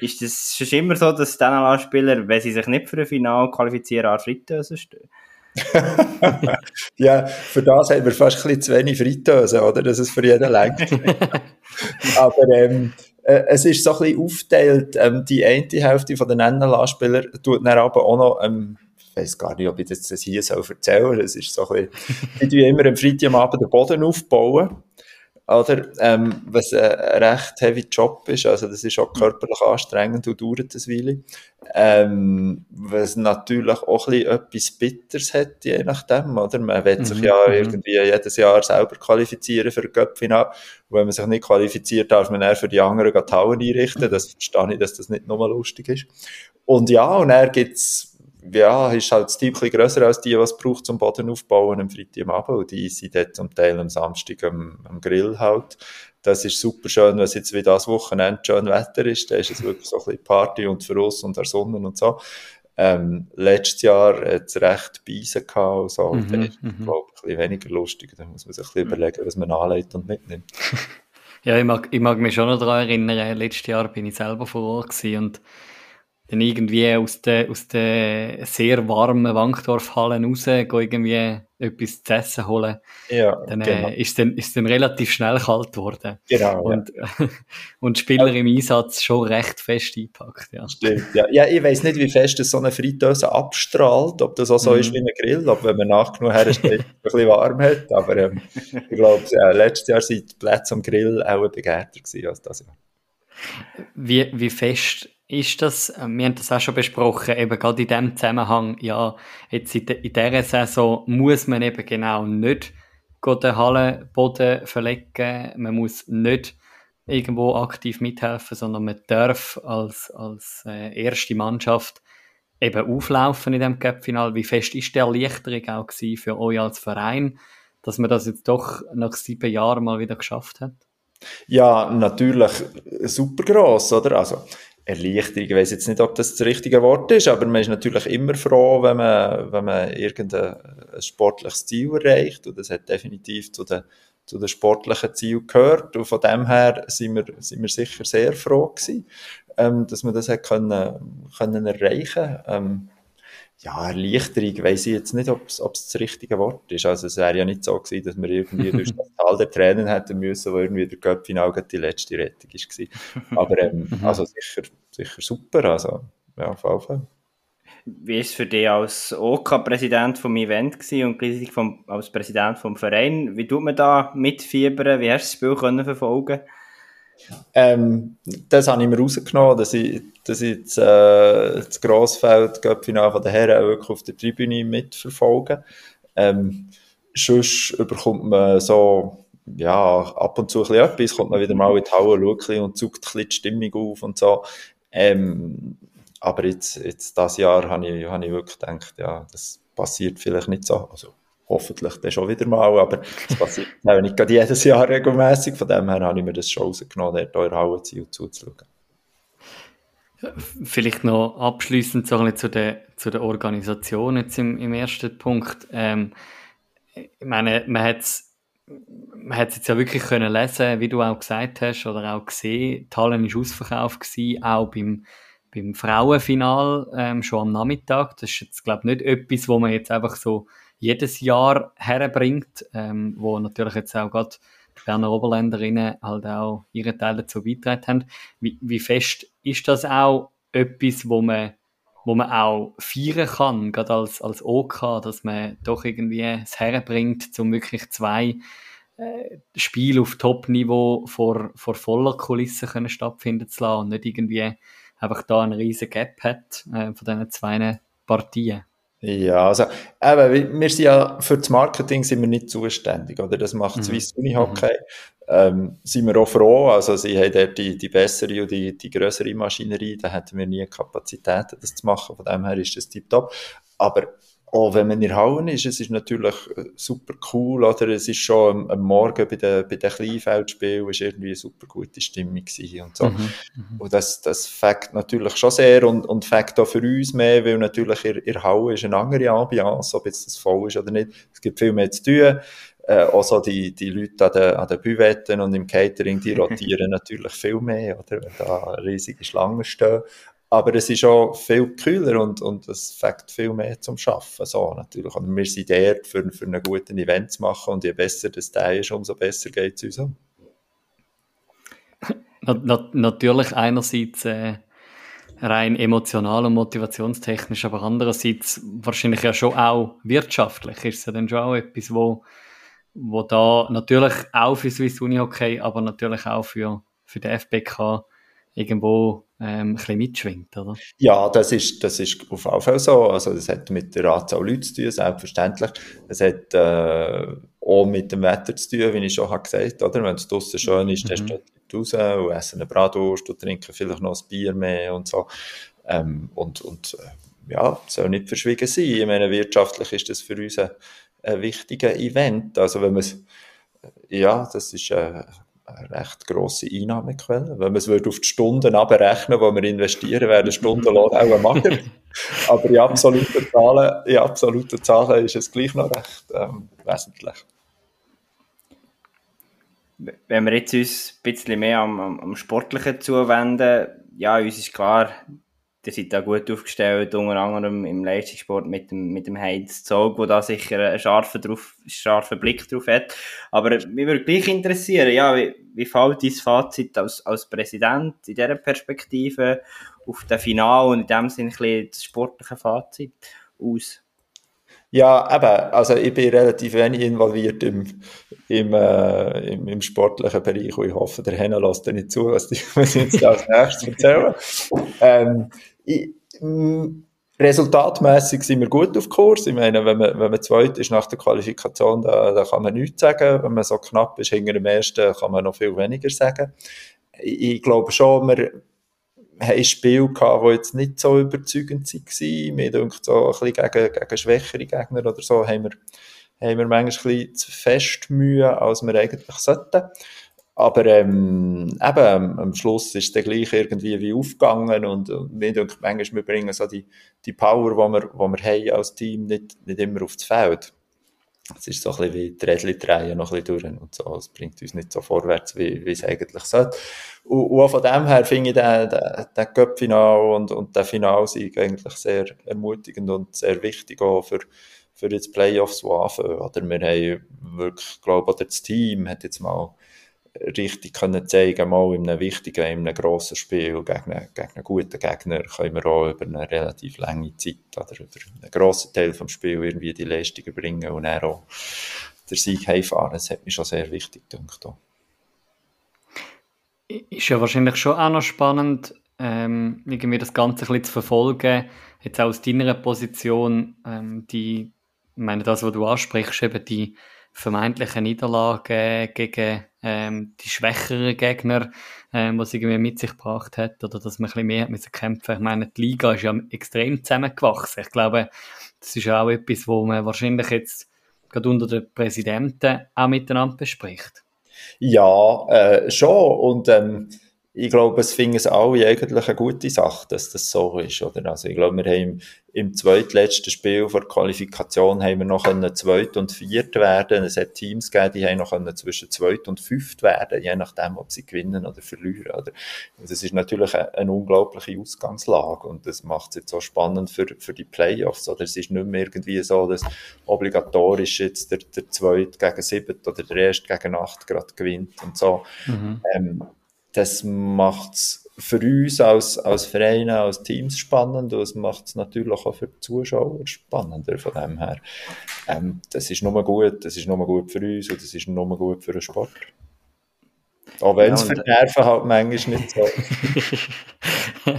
Ist es schon immer so, dass die NLA-Spieler, wenn sie sich nicht für ein Finale qualifizieren, an Fritteuse stehen? ja, für das haben wir fast ein bisschen zu wenig Fritteuse, oder? Dass es für jeden lenkt. Aber ähm, äh, es ist so ein bisschen aufgeteilt. Ähm, die eine Hälfte von den NLA-Spielern tut dann aber auch noch, ähm, ich weiß gar nicht, ob ich das hier so erzählen soll. Es ist so ein bisschen, die tun immer am Freitagabend den Boden aufbauen oder? Ähm, was ein recht heavy Job ist, also das ist auch körperlich anstrengend und dauert ein Weile. Ähm, was natürlich auch ein etwas Bitters hat, je nachdem, oder? Man will sich mhm. ja mhm. irgendwie jedes Jahr selber qualifizieren für Göpfina. Und wenn man sich nicht qualifiziert, darf man eher für die anderen Hallen einrichten. Das verstehe ich, dass das nicht nur lustig ist. Und ja, und er gibt's ja, ist halt das Team ein grösser als die, was es braucht zum Boden aufbauen am Freitagabend. Und die sind dort zum Teil am Samstag am, am Grill halt. Das ist super schön, wenn es jetzt wie das Wochenende schön Wetter ist. Da ist es wirklich so ein bisschen Party und für uns und der Sonne und so. Ähm, letztes Jahr hat es recht Beisen gehabt und so. Mhm, ist, mhm. glaube ich, ein bisschen weniger lustig. Da muss man sich ein bisschen überlegen, was man anlegt und mitnimmt. ja, ich mag, ich mag mich schon noch daran erinnern, letztes Jahr bin ich selber vor Ort und dann irgendwie aus den, aus den sehr warmen Wankdorfhallen raus, irgendwie etwas zu essen holen. Ja, dann genau. äh, ist dann ist dann relativ schnell kalt geworden. Genau. Und, ja. und Spieler ja. im Einsatz schon recht fest eingepackt. Ja. Stimmt, ja. ja ich weiß nicht, wie fest das so eine Fritteuse abstrahlt, ob das auch so mhm. ist wie ein Grill, ob wenn man nach genug herstellt, ein bisschen warm hat. Aber ähm, ich glaube, ja, letztes Jahr sind die Plätze am Grill auch begehrter gewesen als das Jahr. Wie, wie fest ist das, äh, wir haben das auch schon besprochen, eben gerade in dem Zusammenhang, ja, jetzt in, de, in dieser Saison muss man eben genau nicht den Hallenboden verlegen, man muss nicht irgendwo aktiv mithelfen, sondern man darf als, als äh, erste Mannschaft eben auflaufen in dem Cup-Final. Wie fest ist der Erleichterung auch für euch als Verein, dass man das jetzt doch nach sieben Jahren mal wieder geschafft hat? Ja, natürlich super gross, oder? Also, Erleichterung, ich weiß jetzt nicht, ob das das richtige Wort ist, aber man ist natürlich immer froh, wenn man, wenn man irgendein sportliches Ziel erreicht. Und das hat definitiv zu den, zu den sportlichen Zielen gehört. Und von dem her sind wir, sind wir sicher sehr froh gewesen, ähm, dass man das hat können, können erreichen. Ähm, ja, Erleichterung, weiß ich jetzt nicht, ob es das richtige Wort ist. Also es wäre ja nicht so gewesen, dass wir irgendwie durch das Tal der Tränen hätten müssen, wo irgendwie der Göppfinal die letzte Rettung war. Aber ähm, mhm. also sicher, sicher super, also ja, auf jeden Fall. Wie war es für dich als OK-Präsident vom Event und gleichzeitig vom, als Präsident vom Verein? Wie tut man da mitfiebern? Wie hast du das Spiel können verfolgen ähm, das habe ich mir rausgenommen, dass ich, dass ich das, äh, das Grossfeld von den Herren wirklich auf der Tribüne mitverfolge. Ähm, sonst bekommt man so, ja, ab und zu ein bisschen etwas, kommt man wieder mal in die Halle und zuckt ein bisschen die Stimmung auf und so. Ähm, aber jetzt, jetzt das Jahr habe ich, habe ich wirklich gedacht, ja, das passiert vielleicht nicht so. Also, hoffentlich dann schon wieder mal, aber das passiert auch nicht gerade jedes Jahr regelmäßig. Von dem her habe ich mir das schon rausgenommen, dort eure Halle zu zuzuschauen. Vielleicht noch abschließend so zu der, zu der Organisation jetzt im, im ersten Punkt. Ähm, ich meine, man hat es man hat jetzt ja wirklich können lesen, wie du auch gesagt hast, oder auch gesehen, die war ausverkauft gewesen, auch beim, beim Frauenfinal ähm, schon am Nachmittag. Das ist jetzt, glaube ich, nicht etwas, wo man jetzt einfach so jedes Jahr herbringt, ähm, wo natürlich jetzt auch gerade die Berner Oberländerinnen halt auch ihren Teil dazu beigetragen haben. Wie, wie fest ist das auch etwas, wo man, wo man auch feiern kann, gerade als, als OK, dass man doch irgendwie es herbringt, um wirklich zwei äh, Spiele auf Top-Niveau vor, vor voller Kulisse können stattfinden zu lassen und nicht irgendwie einfach da einen riesen Gap hat äh, von diesen zwei Partien. Ja, also, eben, wir sind ja, für das Marketing sind wir nicht zuständig, oder? Das macht mhm. Swiss Uni Hockey. Mhm. Ähm, sind wir auch froh, also sie haben dort die, die bessere und die, die grössere Maschinerie, da hätten wir nie Kapazitäten, das zu machen, von dem her ist das tiptop. Aber auch wenn man in Halle ist, es ist natürlich äh, super cool, oder? Es ist schon am, am Morgen bei den, bei den Kleinfeldspielen ist irgendwie eine super gute Stimmung gewesen und so. Mhm, mhm. und das, das fängt natürlich schon sehr und, und fängt auch für uns mehr, weil natürlich in, in der Halle ist eine andere Ambiance, ob jetzt das voll ist oder nicht. Es gibt viel mehr zu tun. Äh, auch so die, die Leute an den, an den Büvetten und im Catering, die rotieren natürlich viel mehr, oder? Wenn da riesige Schlangen stehen. Aber es ist auch viel kühler und, und es fängt viel mehr zum Schaffen. So, natürlich. Und wir sind dort, für, für einen guten Event zu machen und je besser das Teil ist, umso besser geht es uns um. natürlich einerseits äh, rein emotional und motivationstechnisch, aber andererseits wahrscheinlich ja schon auch wirtschaftlich ist es ja dann schon auch etwas, wo, wo da natürlich auch für Swiss Uni Hockey, aber natürlich auch für, für die FBK irgendwo ähm, ein bisschen mitschwingt, oder? Ja, das ist, das ist auf jeden Fall so. Also, das hat mit der Anzahl Leute zu tun, selbstverständlich. Es hat äh, auch mit dem Wetter zu tun, wie ich schon gesagt habe, Wenn es draußen schön ist, dann mhm. steht raus und essen eine Bratwurst und trinken vielleicht noch ein Bier mehr und so. Ähm, und und äh, ja, soll nicht verschwiegen sein. Ich meine, wirtschaftlich ist das für uns ein, ein wichtiger Event. Also, wenn man es ja, das ist äh, eine recht grosse Einnahmequelle. Wenn man es auf die Stunden abrechnen die wir investieren, wäre der Stundenlohn auch ein Mager. Aber in absoluten Zahlen, in absoluten Zahlen ist es gleich noch recht ähm, wesentlich. Wenn wir jetzt uns ein bisschen mehr am, am, am Sportlichen zuwenden, ja, uns ist klar, ihr seid da gut aufgestellt, unter anderem im Leistungssport mit dem, mit dem Heinz Zog, wo da sicher einen scharfen, drauf, scharfen Blick drauf hat. Aber mich würde gleich interessieren, ja, wie, wie fällt dein Fazit als, als Präsident in dieser Perspektive auf das Final und in dem Sinne ein bisschen das sportliche Fazit aus? Ja, eben, also ich bin relativ wenig involviert im, im, äh, im, im sportlichen Bereich und ich hoffe, der Henna lässt nicht zu, was ich, jetzt als nächstes erzähle. Ähm, ich, Resultatmäßig sind wir gut auf Kurs. Ich meine, wenn man, wenn man zweit ist nach der Qualifikation, da, da kann man nichts sagen. Wenn man so knapp ist hinter dem ersten, kann man noch viel weniger sagen. Ich, ich glaube schon, wir haben Spiele gehabt, die jetzt nicht so überzeugend waren. Mir denkt so ein bisschen gegen, gegen schwächere Gegner oder so, haben wir, haben wir manchmal ein bisschen zu fest Mühe, als wir eigentlich sollten. Aber ähm, eben, am Schluss ist der gleich irgendwie wie aufgegangen und, und mir denke manchmal, wir bringen so die, die Power, die wir, die wir haben als Team, nicht, nicht immer aufs Feld. Es ist so ein bisschen wie die Rädchen drehen noch ein bisschen durch und so. Es bringt uns nicht so vorwärts, wie, wie es eigentlich sollte. Und, und auch von dem her finde ich den, den, den Cup-Final und, und den Finalsieg eigentlich sehr ermutigend und sehr wichtig auch für, für jetzt Playoffs, die anfangen. Oder wir haben wirklich, glaube ich, das Team hat jetzt mal richtig können zeigen, mal in einem wichtigen, in einem grossen Spiel gegen einen, gegen einen guten Gegner können wir auch über eine relativ lange Zeit oder über einen grossen Teil des Spiels irgendwie die Leistungen bringen und dann auch den Sieg heimfahren. Das hat mich schon sehr wichtig gedacht. Ist ja wahrscheinlich schon auch noch spannend, ähm, irgendwie das Ganze ein bisschen zu verfolgen, jetzt auch aus deiner Position, ähm, die, ich meine, das, was du ansprichst, eben die vermeintlichen Niederlagen gegen ähm, die schwächeren Gegner, ähm, was irgendwie mit sich gebracht hat, oder dass man ein bisschen mehr müssen kämpfen. Ich meine, die Liga ist ja extrem zusammengewachsen. Ich glaube, das ist auch etwas, wo man wahrscheinlich jetzt gerade unter den Präsidenten auch miteinander bespricht. Ja, äh, schon. Und ähm, ich glaube, es finden es alle eigentlich eine gute Sache, dass das so ist. Oder? Also ich glaube, wir haben im zweitletzten Spiel vor der Qualifikation haben wir noch können zweit und viert werden. Es hat Teams gegeben, die haben noch können zwischen zweit und fünft werden, je nachdem, ob sie gewinnen oder verlieren. Oder? Und das ist natürlich eine, eine unglaubliche Ausgangslage und das macht es jetzt so spannend für, für die Playoffs. Oder es ist nicht mehr irgendwie so, dass obligatorisch jetzt der, der Zweit gegen Sieben oder der Erste gegen Acht gerade gewinnt und so. Mhm. Ähm, das macht es für uns als, als Vereine, als Teams spannend und es macht es natürlich auch für die Zuschauer spannender von dem her. Ähm, das ist nur gut, das ist nur gut für uns und das ist nur gut für den Sport. Auch wenn es ja, für die Nerven halt manchmal nicht so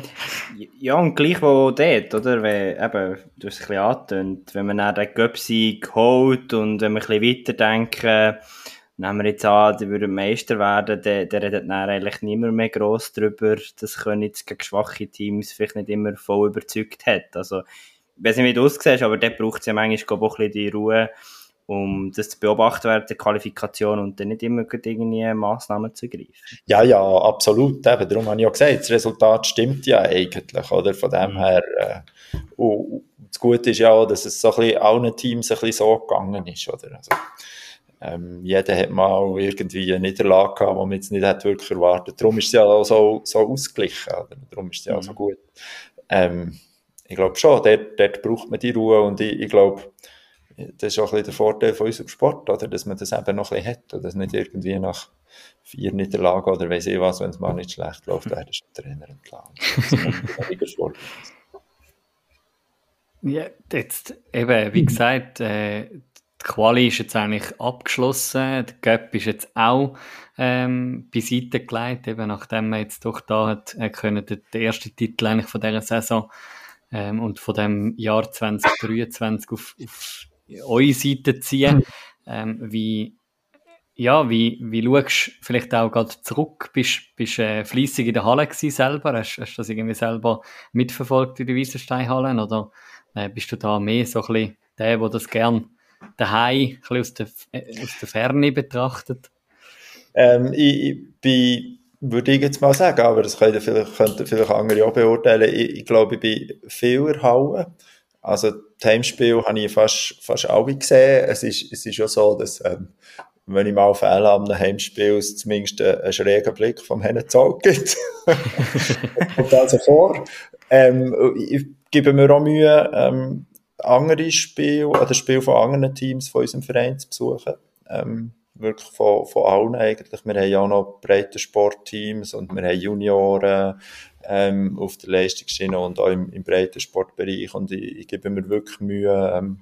Ja, und gleich wo dort, oder? Wenn, eben, du hast es ein bisschen angetönt, wenn man dann den Göpsi holt und wenn wir ein bisschen weiterdenken, nehmen wir jetzt an, die würden Meister werden, der, der redet dann eigentlich niemand mehr gross darüber, dass Königs gegen schwache Teams vielleicht nicht immer voll überzeugt hat. Also, ich weiß nicht, wie du aussiehst, aber dort braucht es ja manchmal auch ein bisschen die Ruhe, um das zu beobachten während der Qualifikation und dann nicht immer irgendwie Massnahmen zu greifen. Ja, ja, absolut. Eben, darum habe ich auch gesagt, das Resultat stimmt ja eigentlich, oder? Von dem mhm. her, äh, und das Gute ist ja auch, dass es so ein bisschen allen Teams ein bisschen so gegangen ist, oder? Also, ähm, jeder hat mal irgendwie eine Niederlage gehabt, die man jetzt nicht hat wirklich erwartet. Darum ist es ja auch so, so ausgeglichen. Oder? Darum ist es ja mhm. auch so mhm. gut. Ähm, ich glaube schon, dort, dort braucht man die Ruhe und ich, ich glaube, das ist auch ein bisschen der Vorteil von unserem Sport, oder? dass man das eben noch ein bisschen hat und dass nicht irgendwie nach vier Niederlagen oder weiß ich was, wenn es mal nicht schlecht läuft, dann ist der Trainer entlang. ja, jetzt eben, wie gesagt, äh, die Quali ist jetzt eigentlich abgeschlossen. Der Cup ist jetzt auch ähm, beiseite gelegt, eben nachdem man jetzt doch da hat, äh, können den, den ersten Titel eigentlich von dieser Saison ähm, und von dem Jahr 2023 auf, auf eure Seite ziehen. Ähm, wie, ja, wie, wie schaust du vielleicht auch gerade zurück? Bist, bist äh, fleissig in der Halle gewesen selber? Hast, hast du das irgendwie selber mitverfolgt in der Wiesensteinhalle? Oder äh, bist du da mehr so ein bisschen der, der das gern daheim, ein aus der, äh, aus der Ferne betrachtet? Ähm, ich, ich bin, würde ich jetzt mal sagen, aber das könnten vielleicht, könnten vielleicht andere auch beurteilen. Ich, ich glaube, ich bin viel erhauen. Also, das Heimspiel habe ich fast, fast alle gesehen. Es ist, es ist ja so, dass, ähm, wenn ich mal fehle am Heimspiel, es zumindest einen, schrägen Blick vom Zoll gibt. Kommt also vor. Ähm, ich gebe mir auch Mühe, ähm, andere Spiele oder Spiele von anderen Teams von unserem Verein zu besuchen. Ähm, wirklich von, von allen eigentlich. Wir haben ja auch noch breite Sportteams und wir haben Junioren ähm, auf der Leistungsschiene und auch im, im breiten Sportbereich. Und ich, ich gebe mir wirklich Mühe, ähm,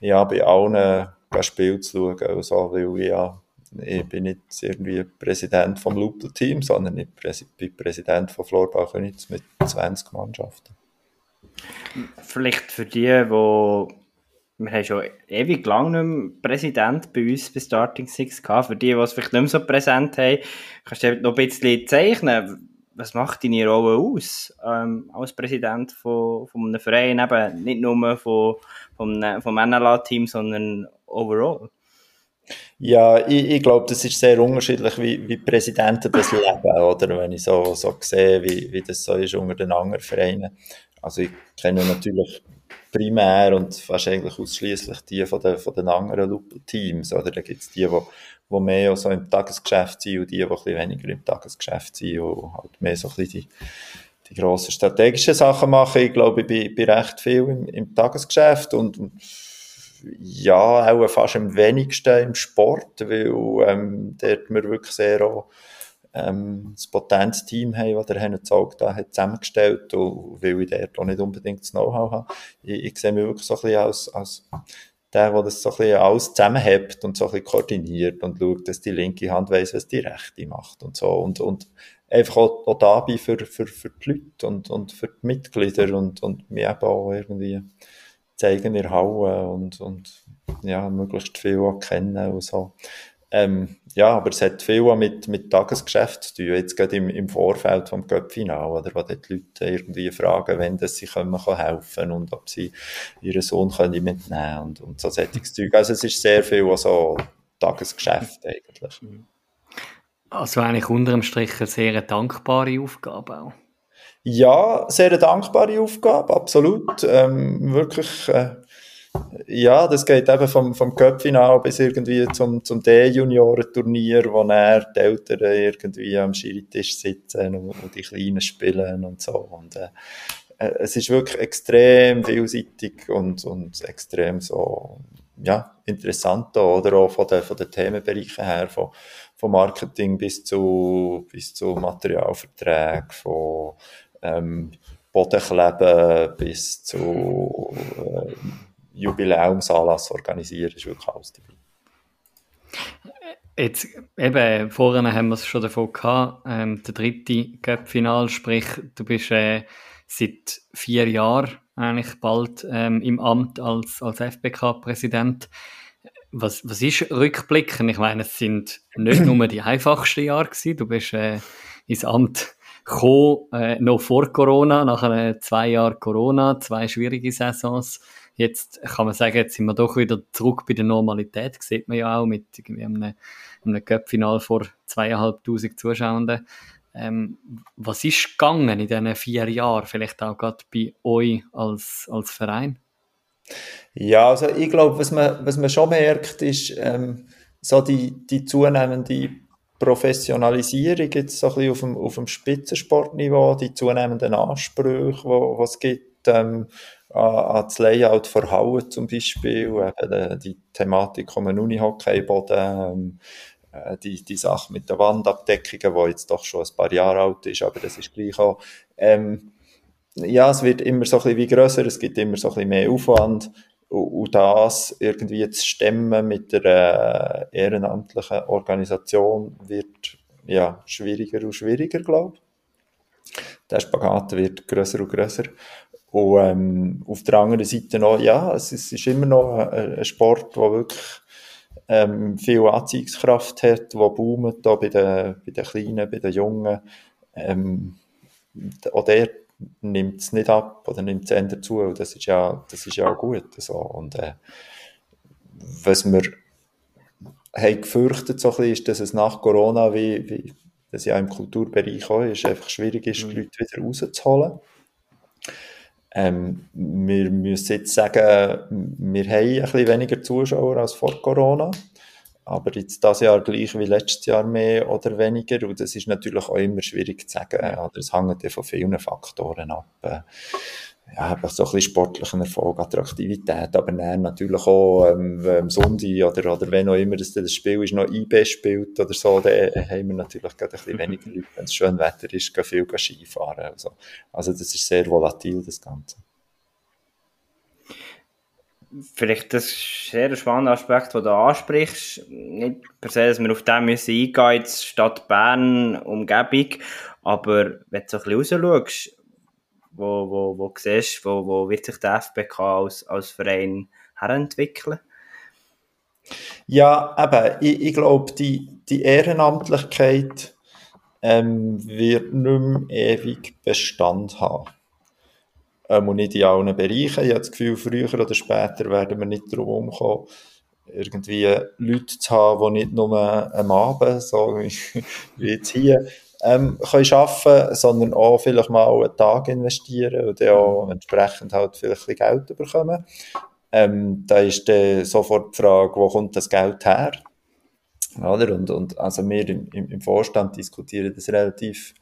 ja, bei allen ein Spiel zu schauen. Also, weil ich, ja, ich bin nicht irgendwie Präsident vom Lupel-Team, sondern ich bin Präsident von Florbau Königs mit 20 Mannschaften. Vielleicht für die, wo wir haben schon ewig lang nicht mehr Präsident bei uns bei Starting Six gehabt. Für die, die es vielleicht nicht mehr so präsent haben, kannst du noch ein bisschen zeichnen, was macht deine Rolle aus ähm, als Präsident von, von einem Verein, eben nicht nur von, vom, vom NLA-Team, sondern overall? Ja, ich, ich glaube, das ist sehr unterschiedlich, wie, wie Präsidenten das leben, oder? Wenn ich so, so sehe, wie, wie das so ist unter den anderen Vereinen. Also ich kenne natürlich primär und fast eigentlich ausschließlich die von den, von den anderen Teams. Oder da gibt es die, die, die mehr so im Tagesgeschäft sind und die, die ein bisschen weniger im Tagesgeschäft sind und halt mehr so ein bisschen die, die grossen strategischen Sachen machen. Ich glaube, ich bin, bin recht viel im, im Tagesgeschäft und, und ja, auch fast am wenigsten im Sport, weil ähm, dort wir wirklich sehr auch ähm, potentes Team haben, das der Henry Zog da hat zusammengestellt und weil ich dort auch nicht unbedingt das Know-how habe. Ich, ich sehe mich wirklich so ein bisschen als, als der, der das so ein bisschen alles zusammenhält und so ein bisschen koordiniert und schaut, dass die linke Hand weiss, was die rechte macht und so und, und einfach auch, auch da bin für, für, für die Leute und, und für die Mitglieder und, und mich eben auch irgendwie zeigen in Hauen und, und ja, möglichst viel auch kennen und so. Ähm, ja, aber es hat viel mit, mit Tagesgeschäft zu tun. Jetzt gerade im, im Vorfeld vom Cup-Final, oder, wo die Leute irgendwie fragen, wenn das sie können, kann helfen und ob sie ihren Sohn können mitnehmen und, und so solches Zeug. Also es ist sehr viel so Tagesgeschäft eigentlich. Also eigentlich unter dem Strich eine sehr dankbare Aufgabe auch. Ja, sehr dankbare Aufgabe, absolut. Ähm, wirklich, äh, ja, das geht eben vom, vom Cup-Final bis irgendwie zum, zum D-Junioren-Turnier, wo er die Eltern irgendwie am Schiritisch sitzen und, und, die Kleinen spielen und so. Und, äh, äh, es ist wirklich extrem vielseitig und, und extrem so, ja, interessant da, oder auch von den, von den Themenbereichen her, von, von Marketing bis zu, bis zu Materialverträgen, von ähm, Bodenkleben bis zu äh, Jubiläumsanlass organisieren, ist wirklich alles dabei. Jetzt, eben, vorhin haben wir es schon davon gehabt, ähm, der dritte Cup-Final, sprich, du bist äh, seit vier Jahren eigentlich bald ähm, im Amt als, als FBK-Präsident. Was, was ist rückblickend? Ich meine, es sind nicht nur die einfachsten Jahre gewesen. Du bist äh, ins Amt gekommen, äh, noch vor Corona, nach äh, zwei Jahren Corona, zwei schwierige Saisons. Jetzt kann man sagen, jetzt sind wir doch wieder zurück bei der Normalität. Das sieht man ja auch mit einem, einem Cup-Final vor zweieinhalbtausend Zuschauenden. Ähm, was ist gegangen in diesen vier Jahren, vielleicht auch gerade bei euch als, als Verein? Ja, also ich glaube, was man, was man schon merkt, ist ähm, so die, die zunehmende Professionalisierung jetzt so ein bisschen auf dem, auf dem Spitzensportniveau, die zunehmenden Ansprüche, die es gibt, ähm, an, das Layout von Hauen zum Beispiel, eben die Thematik um den Unihockeyboden, ähm, äh, die, die Sache mit der Wandabdeckungen, die jetzt doch schon ein paar Jahre alt ist, aber das ist gleich auch, ähm, ja, es wird immer so ein bisschen grösser, es gibt immer so ein bisschen mehr Aufwand und, und das irgendwie zu stemmen mit der äh, ehrenamtlichen Organisation wird ja schwieriger und schwieriger, glaube ich. Der Spagat wird grösser und grösser. Und ähm, auf der anderen Seite noch, ja, es, es ist immer noch ein, ein Sport, der wirklich ähm, viel Anziehungskraft hat, der boomt, auch bei den, bei den Kleinen, bei den Jungen. Ähm, auch der nimmt es nicht ab oder nimmt es eher dazu. Und das ist ja, das ist ja auch gut. So. Und äh, was wir haben gefürchtet so ein bisschen, ist, dass es nach Corona, wie, wie das ja im Kulturbereich auch ist, einfach schwierig ist, mhm. die Leute wieder rauszuholen. Ähm, wir müssen jetzt sagen, wir haben ein bisschen weniger Zuschauer als vor Corona. Aber jetzt das Jahr gleich wie letztes Jahr mehr oder weniger. Und das ist natürlich auch immer schwierig zu sagen. Oder es hängt ja von vielen Faktoren ab. Ja, einfach so ein bisschen sportlichen Erfolg, Attraktivität, aber dann natürlich auch ähm, am Sonntag oder, oder wenn auch immer das, das Spiel ist, noch IB spielt oder so, dann haben wir natürlich gerade ein bisschen weniger Leute. Wenn es schön Wetter ist, gehen viel Skifahren. Also, also das ist sehr volatil, das Ganze. Vielleicht das ist sehr ein spannender Aspekt, den du ansprichst. Nicht per se, dass wir auf den müssen eingehen, jetzt Stadt Bern, Umgebung, aber wenn du so ein bisschen raus schaust, wo, wo, wo siehst, wo, wo wird sich der FBK als, als Verein herentwickeln? Ja, eben, ich, ich glaube, die, die Ehrenamtlichkeit ähm, wird nicht mehr ewig Bestand haben. Ähm, und nicht in allen Bereichen. Ich habe das Gefühl, früher oder später werden wir nicht darum kommen, irgendwie Leute zu haben, die nicht nur am Abend, so wie jetzt hier, ähm, können arbeiten sondern auch vielleicht mal einen Tag investieren und dann auch entsprechend halt vielleicht ein Geld bekommen. Ähm, da ist dann sofort die Frage, wo kommt das Geld her? Oder? Und, und also wir im, im Vorstand diskutieren das relativ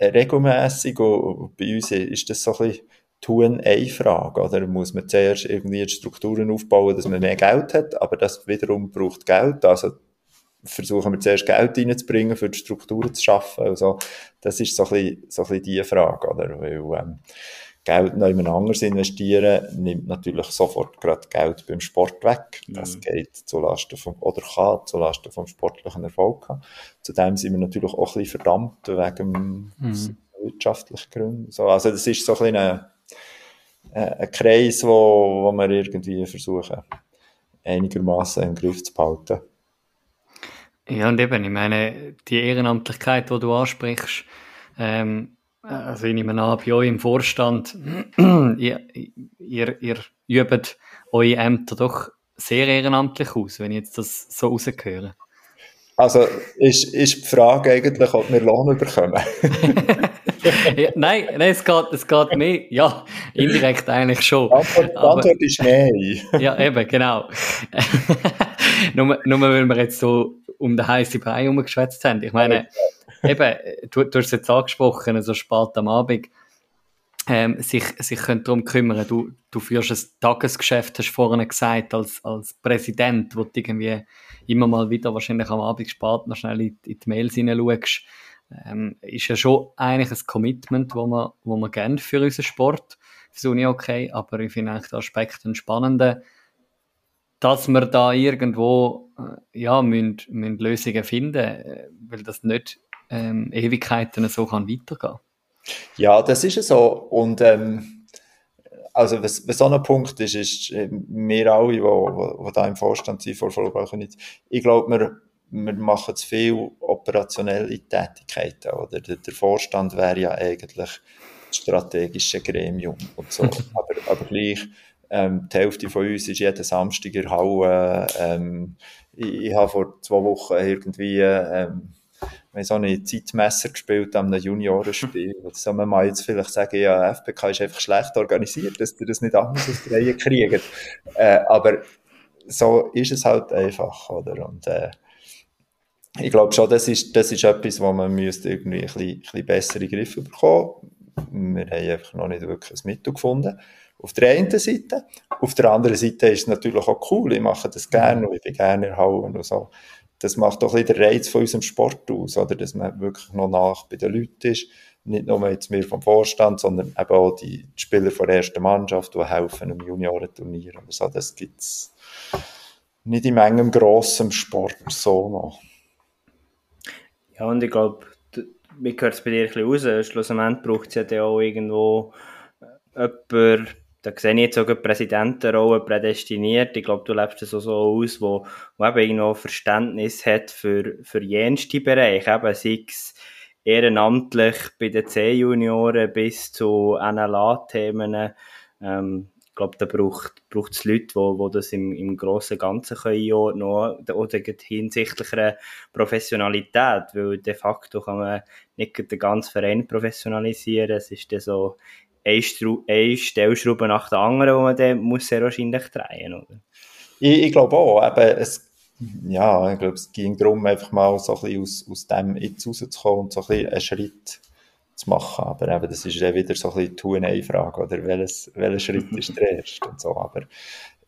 regelmäßig und bei uns ist das so ein bisschen tun eine Frage, oder? Muss man zuerst irgendwie Strukturen aufbauen, dass man mehr Geld hat, aber das wiederum braucht Geld, also versuchen wir zuerst Geld reinzubringen, für die Strukturen zu schaffen, also das ist so ein bisschen, so ein bisschen die Frage, oder? Weil, ähm, Geld noch jemand anders investieren, nimmt natürlich sofort gerade Geld beim Sport weg. Das mhm. geht zulasten vom, oder kann zulasten vom sportlichen Erfolg haben. Zudem sind wir natürlich auch ein bisschen verdammt wegen mhm. wirtschaftlichen Gründen. So, also das ist so ein, ein, ein Kreis, wo, wo wir irgendwie versuchen, einigermaßen im Griff zu behalten. Ja, und eben, ich meine, die Ehrenamtlichkeit, die du ansprichst, ähm, also ich nehme an, bei euch im Vorstand, ihr, ihr, ihr übt eure Ämter doch sehr ehrenamtlich aus, wenn ich jetzt das so rausgehöre. Also ist, ist die Frage eigentlich, ob wir Lohn bekommen? ja, nein, nein es, geht, es geht mehr. Ja, indirekt eigentlich schon. Die Antwort, die Antwort ist nein. ja, eben, genau. nur, nur weil wir jetzt so um den heißen Brei herumgeschwätzt haben. Ich meine, eben, du, du hast es jetzt angesprochen, so spät am Abend, ähm, sich, sich können darum kümmern. Du, du führst ein Tagesgeschäft, hast du vorhin gesagt, als, als Präsident, wo du irgendwie immer mal wieder wahrscheinlich am Abend spät noch schnell in, in die Mails hineinschaust. Ähm, ist ja schon eigentlich ein Commitment, wo man, wo man gerne für unseren Sport, für Uni okay, aber ich finde eigentlich den Aspekt einen spannenden, dass wir da irgendwo ja, müssen, müssen Lösungen finden, äh, weil das nicht ähm, Ewigkeiten so kann weitergehen Ja, das ist so. Und ähm, also was, was so ein Punkt ist, ist, äh, wir alle, die da im Vorstand sind, vor Vollbrauchen nicht, ich glaube, wir, wir machen zu viel operationelle Tätigkeiten. Oder? Der, der Vorstand wäre ja eigentlich das strategische Gremium und so. aber, aber gleich, ähm, die Hälfte von uns ist jeden Samstag in Halle. Ähm, ich, ich habe vor zwei Wochen irgendwie ähm, so eine Zeitmesser gespielt an einem Juniorenspiel. Soll man mal jetzt vielleicht sagen, ja, FBK ist einfach schlecht organisiert, dass die das nicht anders aus der Reihe kriegen. Äh, aber so ist es halt einfach, oder? Und, äh, ich glaube schon, das ist, das ist etwas, wo man müsste irgendwie ein bisschen, ein bisschen bessere Griffe bekommen. Wir haben einfach noch nicht wirklich ein Mittel gefunden. Auf der einen Seite. Auf der anderen Seite ist es natürlich auch cool. Ich mache das gerne und ich bin gerne erhauen und so das macht doch ein den Reiz von unserem Sport aus, oder? dass man wirklich noch nach bei den Leuten ist. Nicht nur jetzt wir vom Vorstand, sondern eben auch die Spieler von der ersten Mannschaft, die helfen im Juniorenturnier. Oder so. Das gibt es nicht in engem grossen Sport so noch. Ja, und ich glaube, mir gehört es bei dir ein bisschen raus. Schlussendlich braucht es ja auch irgendwo jemanden, da sehe ich jetzt auch die Präsidentenrolle prädestiniert. Ich glaube, du lebst das auch so aus, wo, wo eben irgendwo Verständnis hat für, für jenste Bereich, eben sei es ehrenamtlich bei den C-Junioren bis zu NLA-Themen. Ähm, ich glaube, da braucht, braucht es Leute, die wo das im, im grossen Ganzen können einordnen können, oder hinsichtlich einer Professionalität, weil de facto kann man nicht den ganzen Verein professionalisieren. Es ist dann so eine, eine Stellschraube nach der anderen, die man dann muss sehr wahrscheinlich drehen muss. Ich, ich glaube auch, eben, es, ja, ich glaube, es ging darum, einfach mal so ein bisschen aus, aus dem jetzt rauszukommen und so ein bisschen einen Schritt zu machen. Aber eben, das ist dann wieder so ein bisschen die Q&A-Frage, oder welches, welcher Schritt ist der erste und so. Aber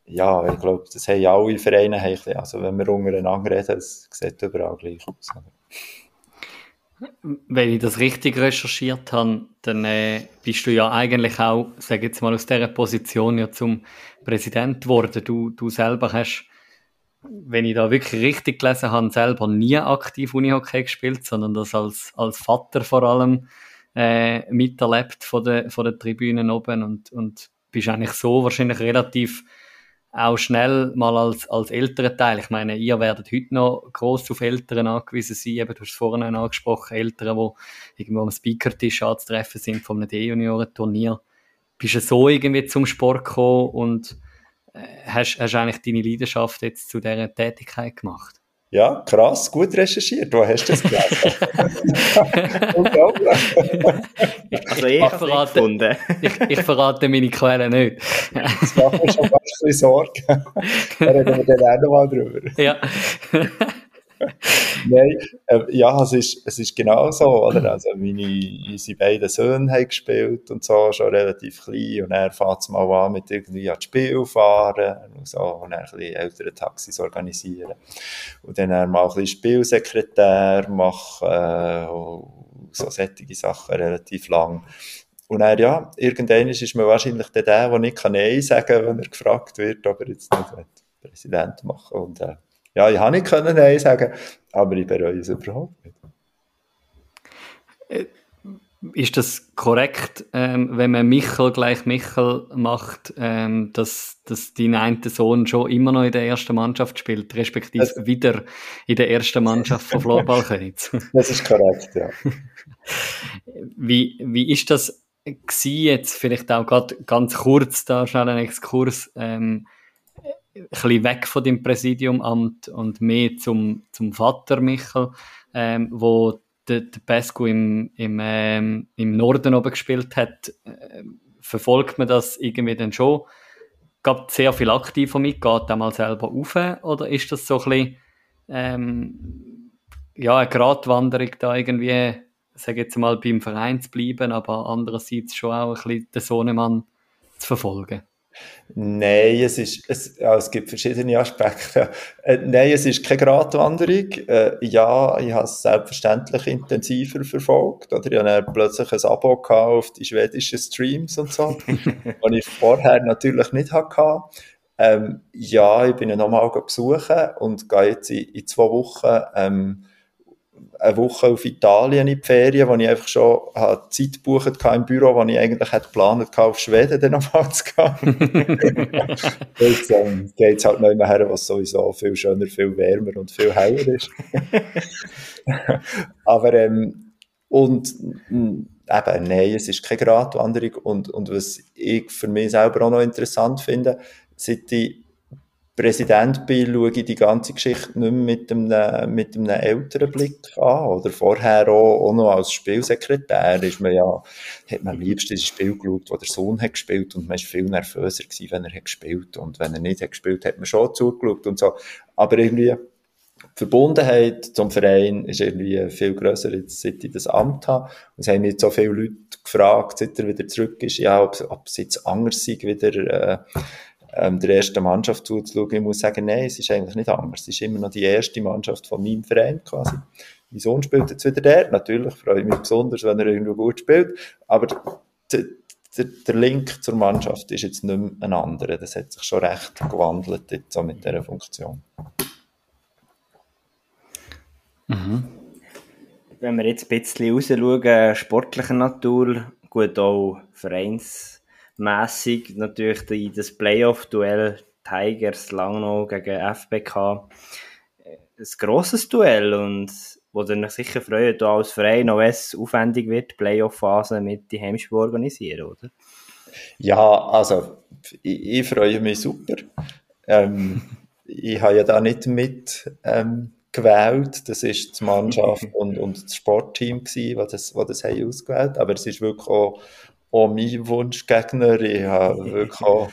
ja, ich glaube, das haben alle Vereine, also wenn wir untereinander reden, es sieht überall gleich aus. Oder? Wenn ich das richtig recherchiert habe, dann äh, bist du ja eigentlich auch, sag jetzt mal, aus dieser Position ja zum Präsident geworden. Du, du selber hast, wenn ich da wirklich richtig gelesen habe, selber nie aktiv Unihockey gespielt, sondern das als, als Vater vor allem äh, miterlebt von der, von der Tribünen oben und, und bist eigentlich so wahrscheinlich relativ auch schnell mal als, als älterer Teil. Ich meine, ihr werdet heute noch gross auf Eltern angewiesen sein. Eben, du hast es vorhin angesprochen, Eltern, die irgendwo am Speaker-Tisch anzutreffen sind von einem D-Junioren-Turnier. Bist du so irgendwie zum Sport gekommen und äh, hast, hast eigentlich deine Leidenschaft jetzt zu dieser Tätigkeit gemacht? Ja, krass, gut recherchiert. Wo hast du das gelesen? also ich, ich, verrate, ich, ich, verrate meine Quellen nicht. das macht mir schon fast ein bisschen Sorgen. da reden wir dann auch noch mal drüber. Ja. Nein, äh, ja, es ist, es ist genau so, oder? Also meine, unsere beiden Söhne haben gespielt und so, schon relativ klein und er fährt es mal an mit irgendwie an das Spiel fahren und so und dann ein bisschen ältere Taxis organisieren. Und dann mal ein bisschen Spielsekretär machen, äh, so sättige Sachen relativ lang. Und er, ja, irgendwann ist man wahrscheinlich der, der nicht Nein sagen kann, wenn er gefragt wird, ob er jetzt nicht Präsident machen und äh, ja, ich habe nicht können Nein sagen, aber ich bereue es überhaupt nicht. Äh, ist das korrekt, ähm, wenn man Michel gleich Michel macht, ähm, dass, dass dein eine Sohn schon immer noch in der ersten Mannschaft spielt, respektive das, wieder in der ersten Mannschaft von Florballkönigs? Das ist korrekt, ja. Wie, wie ist das gewesen, jetzt vielleicht auch gerade ganz kurz da schnell ein Exkurs, ähm, ein bisschen weg von dem Präsidiumamt und mehr zum, zum Vater Michel, ähm, wo der, der Pesco im, im, ähm, im Norden oben gespielt hat, äh, verfolgt man das irgendwie dann schon? Gab sehr viel aktiver mit, geht er mal selber auf oder ist das so ein bisschen, ähm, ja, eine Gratwanderung da irgendwie, sage jetzt mal, beim Verein zu bleiben, aber andererseits schon auch ein bisschen den Sohnemann zu verfolgen? Nein, es, ist, es, ja, es gibt verschiedene Aspekte. Äh, nein, es ist keine Gratwanderung. Äh, ja, ich habe es selbstverständlich intensiver verfolgt. Oder ich habe plötzlich ein Abo auf die schwedischen Streams und so, was ich vorher natürlich nicht hatte. Ähm, ja, ich bin ihn nochmal besuchen und gehe jetzt in, in zwei Wochen ähm, eine Woche auf Italien in die Ferien, wo ich einfach schon habe Zeit gebucht im Büro, wo ich eigentlich hätte geplant auf Schweden dann nochmal zu gehen. Jetzt ähm, geht es halt nicht mehr her, was sowieso viel schöner, viel wärmer und viel heller ist. Aber ähm, und eben, nein, es ist keine Gratwanderung und, und was ich für mich selber auch noch interessant finde, seit ich Präsident bin, schaue ich die ganze Geschichte nicht mehr mit einem, mit einem älteren Blick an. Oder vorher auch, auch noch als Spielsekretär ist man ja, hat man am liebsten das Spiel geschaut, wo der Sohn hat gespielt und man war viel nervöser gewesen, wenn er hat gespielt und wenn er nicht hat gespielt, hat man schon zugeschaut und so. Aber irgendwie, die Verbundenheit zum Verein ist irgendwie viel grösser, jetzt, seit ich das Amt habe. Und es haben jetzt so viele Leute gefragt, seit er wieder zurück ist, ja, ob, ob es jetzt anders sei, wieder, äh, ähm, der ersten Mannschaft zuzuschauen. Ich muss sagen, nein, es ist eigentlich nicht anders. Es ist immer noch die erste Mannschaft von meinem Verein quasi. Mein Sohn spielt jetzt wieder der. Natürlich freue ich mich besonders, wenn er irgendwo gut spielt. Aber der, Link zur Mannschaft ist jetzt nicht mehr ein anderer. Das hat sich schon recht gewandelt jetzt so mit dieser Funktion. Mhm. Wenn wir jetzt ein bisschen raus schauen, sportlicher Natur, gut auch Vereins mäßig natürlich die, das Playoff-Duell Tigers Langnau gegen FBK. Ein grosses Duell und wo ihr euch sicher freut, da als Verein, auch wenn es aufwendig wird, die Playoff-Phase mit die Heimspiel organisieren, oder? Ja, also ich, ich freue mich super. Ähm, ich habe ja da nicht mit ähm, gewählt. Das ist die Mannschaft und, und das Sportteam gewesen, was das, was das haben ausgewählt. Aber es ist wirklich auch auch mein Wunschgegner. Ich habe wirklich auch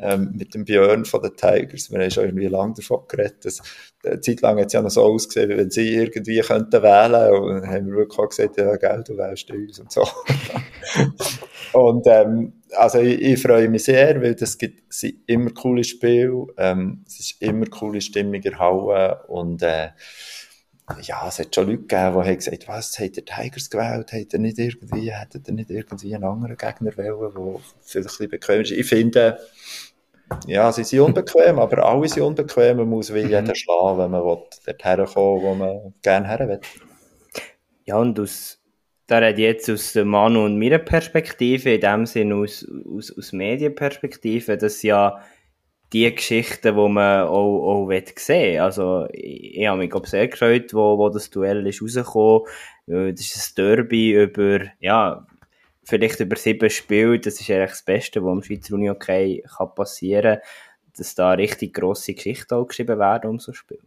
ähm, mit dem Björn von den Tigers, wir haben schon irgendwie lange davon geredet, dass, eine Zeit lang hat es ja noch so ausgesehen, wie wenn sie irgendwie könnten wählen und dann haben wir wirklich auch gesagt, ja, Geld, du wählst uns und so. und ähm, also ich, ich, freue mich sehr, weil das gibt es immer coole Spiele, ähm, es ist immer coole Stimmung Halle und äh, ja, es hat schon Leute gegeben, die haben gesagt, was, hat der Tigers gewählt, hat er nicht irgendwie, hätte er nicht irgendwie einen anderen Gegner wählen, der vielleicht ein bisschen bequem ist. Ich finde, ja, sie sind unbequem, aber alle sind unbequem, man muss wie mhm. jeder schlagen, wenn man dort herkommen wo man gerne her will. Ja, und aus, da rede ich jetzt aus der Manu und meiner Perspektive, in dem Sinne aus, aus, aus Medienperspektive, dass ja die Geschichten, die man auch, auch sehen will. Also, ich, ich habe mich glaub, sehr gefreut, wo, wo das Duell ist rausgekommen. Das ist ein Derby über, ja, vielleicht über sieben Spiele. Das ist eigentlich das Beste, was im Schweizer Uni okay kann passieren, dass da richtig grosse Geschichten auch geschrieben werden um so ein Spiel.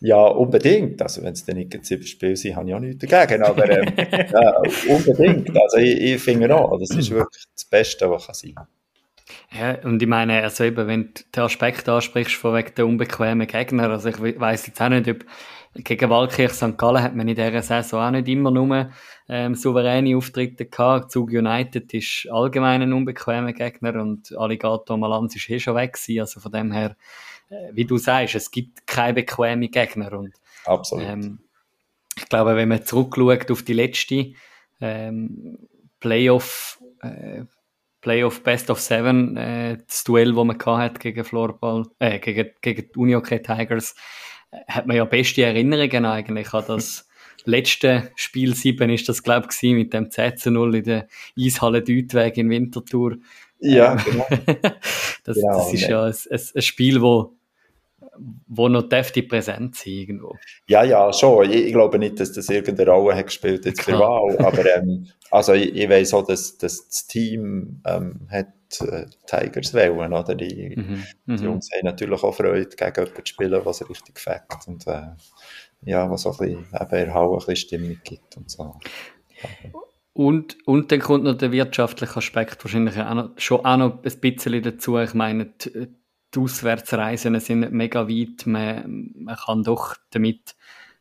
Ja, unbedingt. Also, wenn es dann nicht sieben Spiele sind, habe ich auch nichts dagegen. Aber ähm, ja, unbedingt. Also, ich, ich finde auch, das ist wirklich das Beste, was kann sein kann. Ja, und ich meine, also eben, wenn du den Aspekt ansprichst von wegen der unbequemen Gegner, also ich weiß jetzt auch nicht, ob gegen Walkirch St. Gallen hat man in dieser Saison auch nicht immer nur ähm, souveräne Auftritte gehabt. Zug United ist allgemein ein unbequemer Gegner und Alligator Malanz ist eh schon weg gewesen. Also von dem her, äh, wie du sagst, es gibt keine bequemen Gegner und Absolut. Ähm, ich glaube, wenn man zurückschaut auf die letzte ähm, Playoff äh, Playoff Best of Seven, äh, das Duell, das man hat gegen Floorball, äh, gegen, gegen die Unihockey Tigers, äh, hat man ja beste Erinnerungen eigentlich an das letzte Spiel 7 ist das, glaube ich, mit dem 10 zu 0 in der Eishalle Deutweg in Winterthur. Ja, ähm, genau. das, genau, das ist ja ein, ein, Spiel, wo wo noch dürfte präsent sein irgendwo. Ja, ja, schon. Ich, ich, glaube nicht, dass das irgendeine Rolle hat gespielt jetzt für Wahl, aber ähm, also ich, ich weiß auch, dass, dass das Team ähm, hat äh, Tigers wählen, oder? Die, mhm, die mhm. Jungs haben natürlich auch Freude, gegen jemanden zu spielen, was richtig fängt und äh, ja, was auch ein bisschen, eben Halle ein bisschen Stimmung gibt und so. Und, und dann kommt noch der wirtschaftliche Aspekt wahrscheinlich auch noch, schon auch noch ein bisschen dazu. Ich meine, die, die Auswärtsreisen sind mega weit. Man, man kann doch damit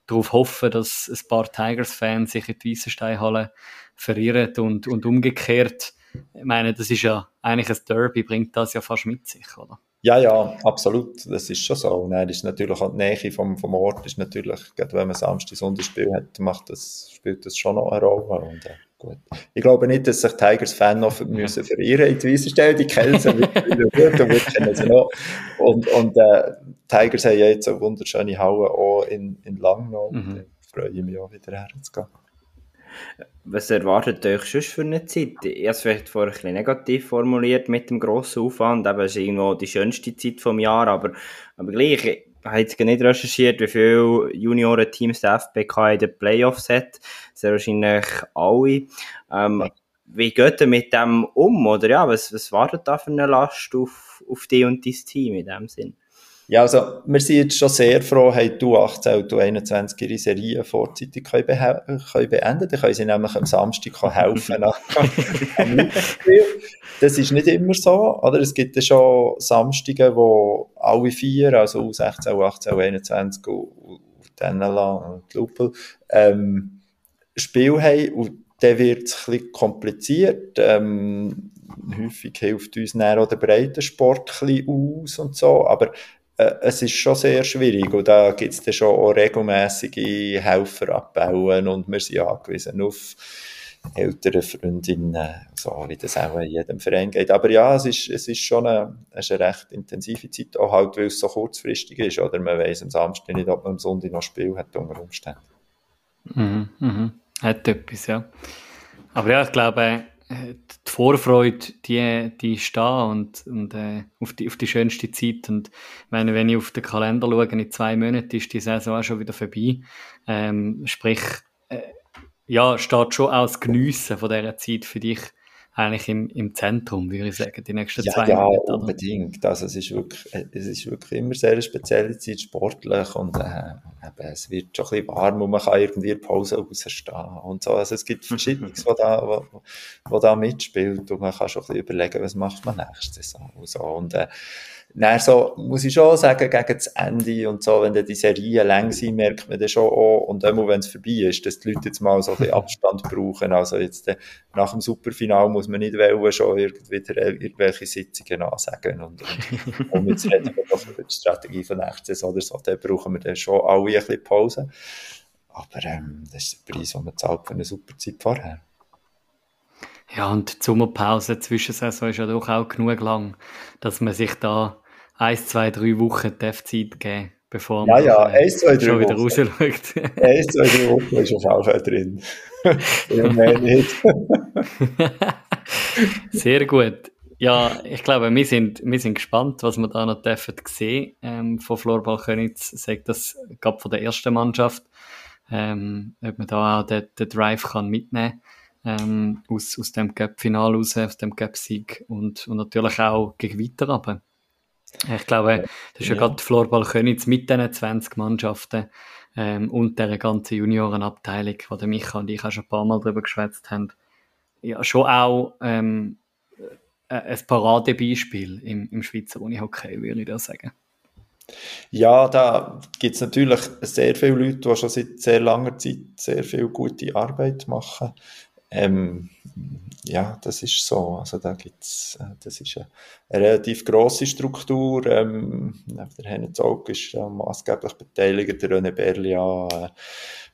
darauf hoffen, dass ein paar Tigers-Fans sich in die Weissensteinhalle verirren und, und umgekehrt. Ich meine, das ist ja eigentlich ein Derby, bringt das ja fast mit sich, oder? Ja, ja, absolut. Das ist schon so. Und dann ist natürlich auch die Nähe vom, vom Ort, ist natürlich, gerade wenn man Samstag, Sonntag Spiel hat, macht das, spielt das schon noch eine Rolle. Und, äh, gut. Ich glaube nicht, dass sich Tigers-Fan noch müssen verirren in die Weissenstelle. Die kennen sie wirklich gut und wir kennen sie noch. Und, und äh, Tigers haben ja jetzt eine wunderschöne Halle auch in, in Langnau. Mhm. Da freue ich mich auch wieder herzugehen. Was erwartet euch schon für eine Zeit? Ich habe es vielleicht vorher ein bisschen negativ formuliert mit dem grossen Aufwand. Eben, es ist irgendwo die schönste Zeit des Jahres, aber, aber gleich, ich habe jetzt nicht recherchiert, wie viele Junioren-Teams der FBK in den Playoffs hat. Sehr wahrscheinlich alle. Ähm, wie geht ihr mit dem um? Oder ja, was, was wartet da für eine Last auf, auf dich und dein Team in dem Sinn? Ja, also wir sind jetzt schon sehr froh, haben du 18 und du 21 ihre Serie vorzeitig können, können beenden Dann können sie nämlich am Samstag helfen Das ist nicht immer so, oder? Es gibt ja schon Samstage, wo alle vier, also U16, U18, U21 und Tenela und Lupel, ähm, Spiel haben und dann wird es ein bisschen kompliziert. Ähm, häufig hilft uns dann auch der Breitensport ein aus und so, aber äh, es ist schon sehr schwierig und da gibt es dann schon auch regelmäßige Helfer abbauen und wir sind angewiesen auf ältere Freundinnen, so wie das auch in jedem Verein geht. Aber ja, es ist, es ist schon eine, es ist eine recht intensive Zeit, auch halt, weil es so kurzfristig ist, oder man weiß am Samstag nicht, ob man am Sonntag noch Spiel hat unter Umständen. Mhm, mhm. Hat etwas, ja. Aber ja, ich glaube, die Vorfreude, die, die da und, und äh, auf, die, auf die schönste Zeit. Und meine, wenn ich auf den Kalender schaue, in zwei Monaten ist die Saison auch schon wieder vorbei. Ähm, sprich, äh, ja, steht schon das Geniessen von dieser Zeit für dich eigentlich im, im Zentrum, würde ich sagen, die nächsten ja, zwei ja, Monate. Ja, unbedingt. Also es ist wirklich, es ist wirklich immer sehr eine spezielle Zeit, sportlich und äh, eben, es wird schon ein bisschen warm und man kann irgendwie Pause rausstehen und so. Also es gibt Verschiedenes, was da, wo, wo da mitspielt und man kann schon ein bisschen überlegen, was macht man nächstes und so. Und, äh, dann so, muss ich schon sagen, gegen das Ende und so, wenn dann die Serien lang sind, merkt man dann schon auch, und immer wenn es vorbei ist, dass die Leute jetzt mal so ein Abstand brauchen. Also jetzt äh, nach dem Superfinal muss man nicht wollen, schon wieder irgendwelche Sitzungen ansagen. Und, und, jetzt reden wir doch über die Strategie von nächstes oder so, dann brauchen wir dann schon alle ein bisschen Pause. Aber ähm, das ist der Preis, den man zahlt für eine super Zeit vorher. Ja, und die Sommerpause zwischen Saison ist ja doch auch genug lang, dass man sich da eins, zwei, drei Wochen Zeit geben bevor man ja, ja, eins, zwei, drei schon wieder rausschaut. eins, zwei, drei Wochen ist auf jeden Fall drin. ja, mehr nicht. Sehr gut. Ja, ich glaube, wir sind, wir sind gespannt, was wir da noch dürfen sehen ähm, von Florball Könitz. Sagt das gerade von der ersten Mannschaft, ähm, ob man da auch den, den Drive kann mitnehmen ähm, aus, aus dem Cup-Final raus, aus dem Cup-Sieg und, und natürlich auch gegen weiter Ich glaube, das ist ja, ja gerade Florball Könitz mit diesen 20 Mannschaften ähm, und der ganzen Juniorenabteilung, wo der Micha und ich auch schon ein paar Mal darüber geschwätzt haben, ja, schon auch ähm, ein Paradebeispiel im, im Schweizer Unihockey, würde ich da sagen. Ja, da gibt es natürlich sehr viele Leute, die schon seit sehr langer Zeit sehr viel gute Arbeit machen. Ähm, ja, das ist so. Also da gibt's, äh, das ist eine, eine relativ grosse Struktur. Ähm, der Henning Zog ist ja maßgeblich beteiligt, der René Berlia, äh,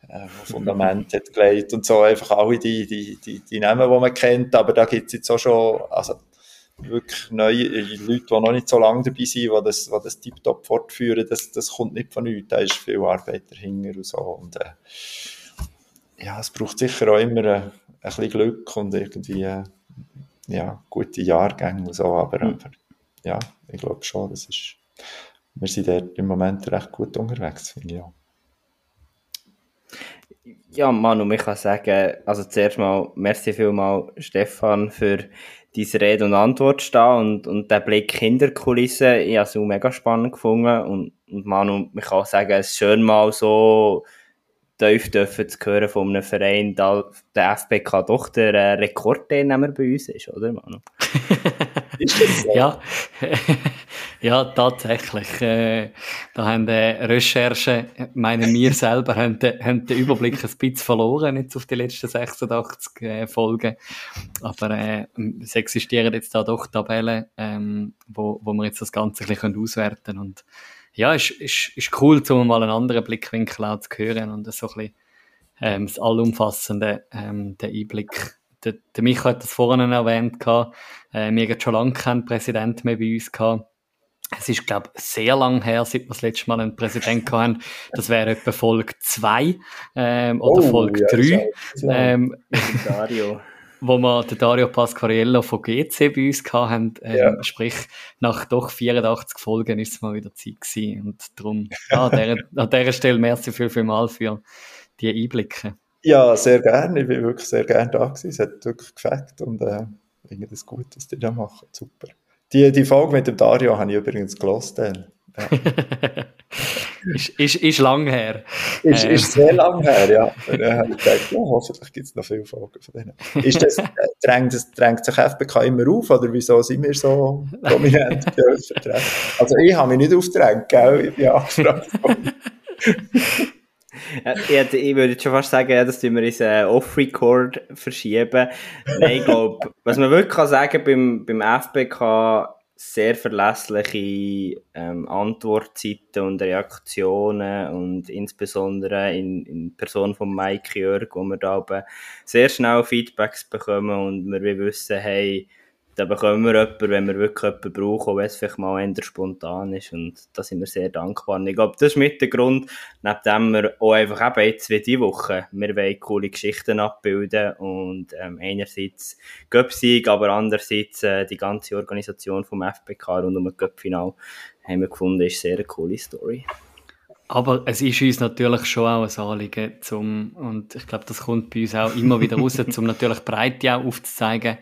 äh, Fundament hat gelegt und so, einfach alle die, die, die, die Namen, die man kennt, aber da gibt es jetzt auch schon, also wirklich neue Leute, die noch nicht so lange dabei sind, die das, die das tiptop fortführen, das, das kommt nicht von nichts, da ist viel Arbeit dahinter und so. Und, äh, ja, es braucht sicher auch immer äh, ein bisschen Glück und irgendwie äh, ja, gute Jahrgänge und so, aber, mhm. ja, ich glaube schon, das ist, wir sind dort im Moment recht gut unterwegs, finde ich auch. Ja, Manu, ich kann sagen, also zuerst mal, merci vielmal, Stefan, für diese Rede und Antwort stehen und, und der Blick hinter die Kulissen, ich habe es auch mega spannend gefunden und, und Manu, ich kann sagen, es ist schön mal so tief dürfen zu hören von einem Verein, da der FBK doch der äh, Rekordteilnehmer bei uns ist, oder Manu? ist so? Ja, ja tatsächlich. Äh, da haben die Recherchen, meine wir selber, haben, haben den Überblick ein bisschen verloren jetzt auf die letzten 86 äh, Folgen. Aber äh, es existieren jetzt da doch Tabellen, ähm, wo, wo wir jetzt das Ganze ein bisschen auswerten können. Ja, ist, ist, ist cool, um mal einen anderen Blickwinkel auch zu hören und so ein bisschen ähm, das allumfassende ähm, der Einblick. Der, der Michael hat das vorhin erwähnt, gehabt. Äh, wir haben schon lange keinen Präsident mehr bei uns gehabt. Es ist, glaube ich, sehr lang her, seit wir das letzte Mal einen Präsidenten hatten. Das wäre etwa Folge 2 ähm, oder oh, Folge 3. Ja, ähm, wo wir den Dario Pasquariello von GC bei uns hatten, ähm, ja. sprich, nach doch 84 Folgen ist es mal wieder Zeit gewesen. Und darum, ja, an, dieser, an dieser Stelle merci viel, viel mal für die Einblicke. Ja, sehr gerne. Ich bin wirklich sehr gerne da gewesen. Es hat wirklich gefällt und äh, ich finde das gut, was die da machen. Super. Die, die Folge mit dem Dario habe ich übrigens gelost. Ja. ist, ist, ist lang her. Ist, äh. ist sehr lang her, ja. Dann habe ich gedacht, ja, hoffentlich gibt es noch viele Folgen von denen. Ist das, äh, drängt, das, drängt sich FBK immer auf, oder wieso sind wir so prominent Also ich habe mich nicht aufgedrängt, gell? Ich bin angefragt ja, ich würde schon fast sagen, dass wir uns äh, Off-Record verschieben. Nein, ich glaube, was man wirklich kann sagen beim, beim FBK sehr verlässliche ähm, Antwortzeiten und Reaktionen und insbesondere in, in Person von Mike Jörg, wo wir da sehr schnell Feedbacks bekommen und wir wissen, hey, da bekommen wir jemanden, wenn wir wirklich jemanden brauchen, auch wenn es vielleicht mal eher spontan ist. Und da sind wir sehr dankbar. Und ich glaube, das ist mit der Grund, neben dem wir auch einfach eben jetzt wie diese Woche, wir wollen coole Geschichten abbilden und ähm, einerseits Göpsieg, aber andererseits äh, die ganze Organisation vom FBK rund um das Göpfinal haben wir gefunden, ist sehr eine coole Story. Aber es ist uns natürlich schon auch ein Anliegen, zum, und ich glaube, das kommt bei uns auch immer wieder raus, um natürlich Breite auch aufzuzeigen,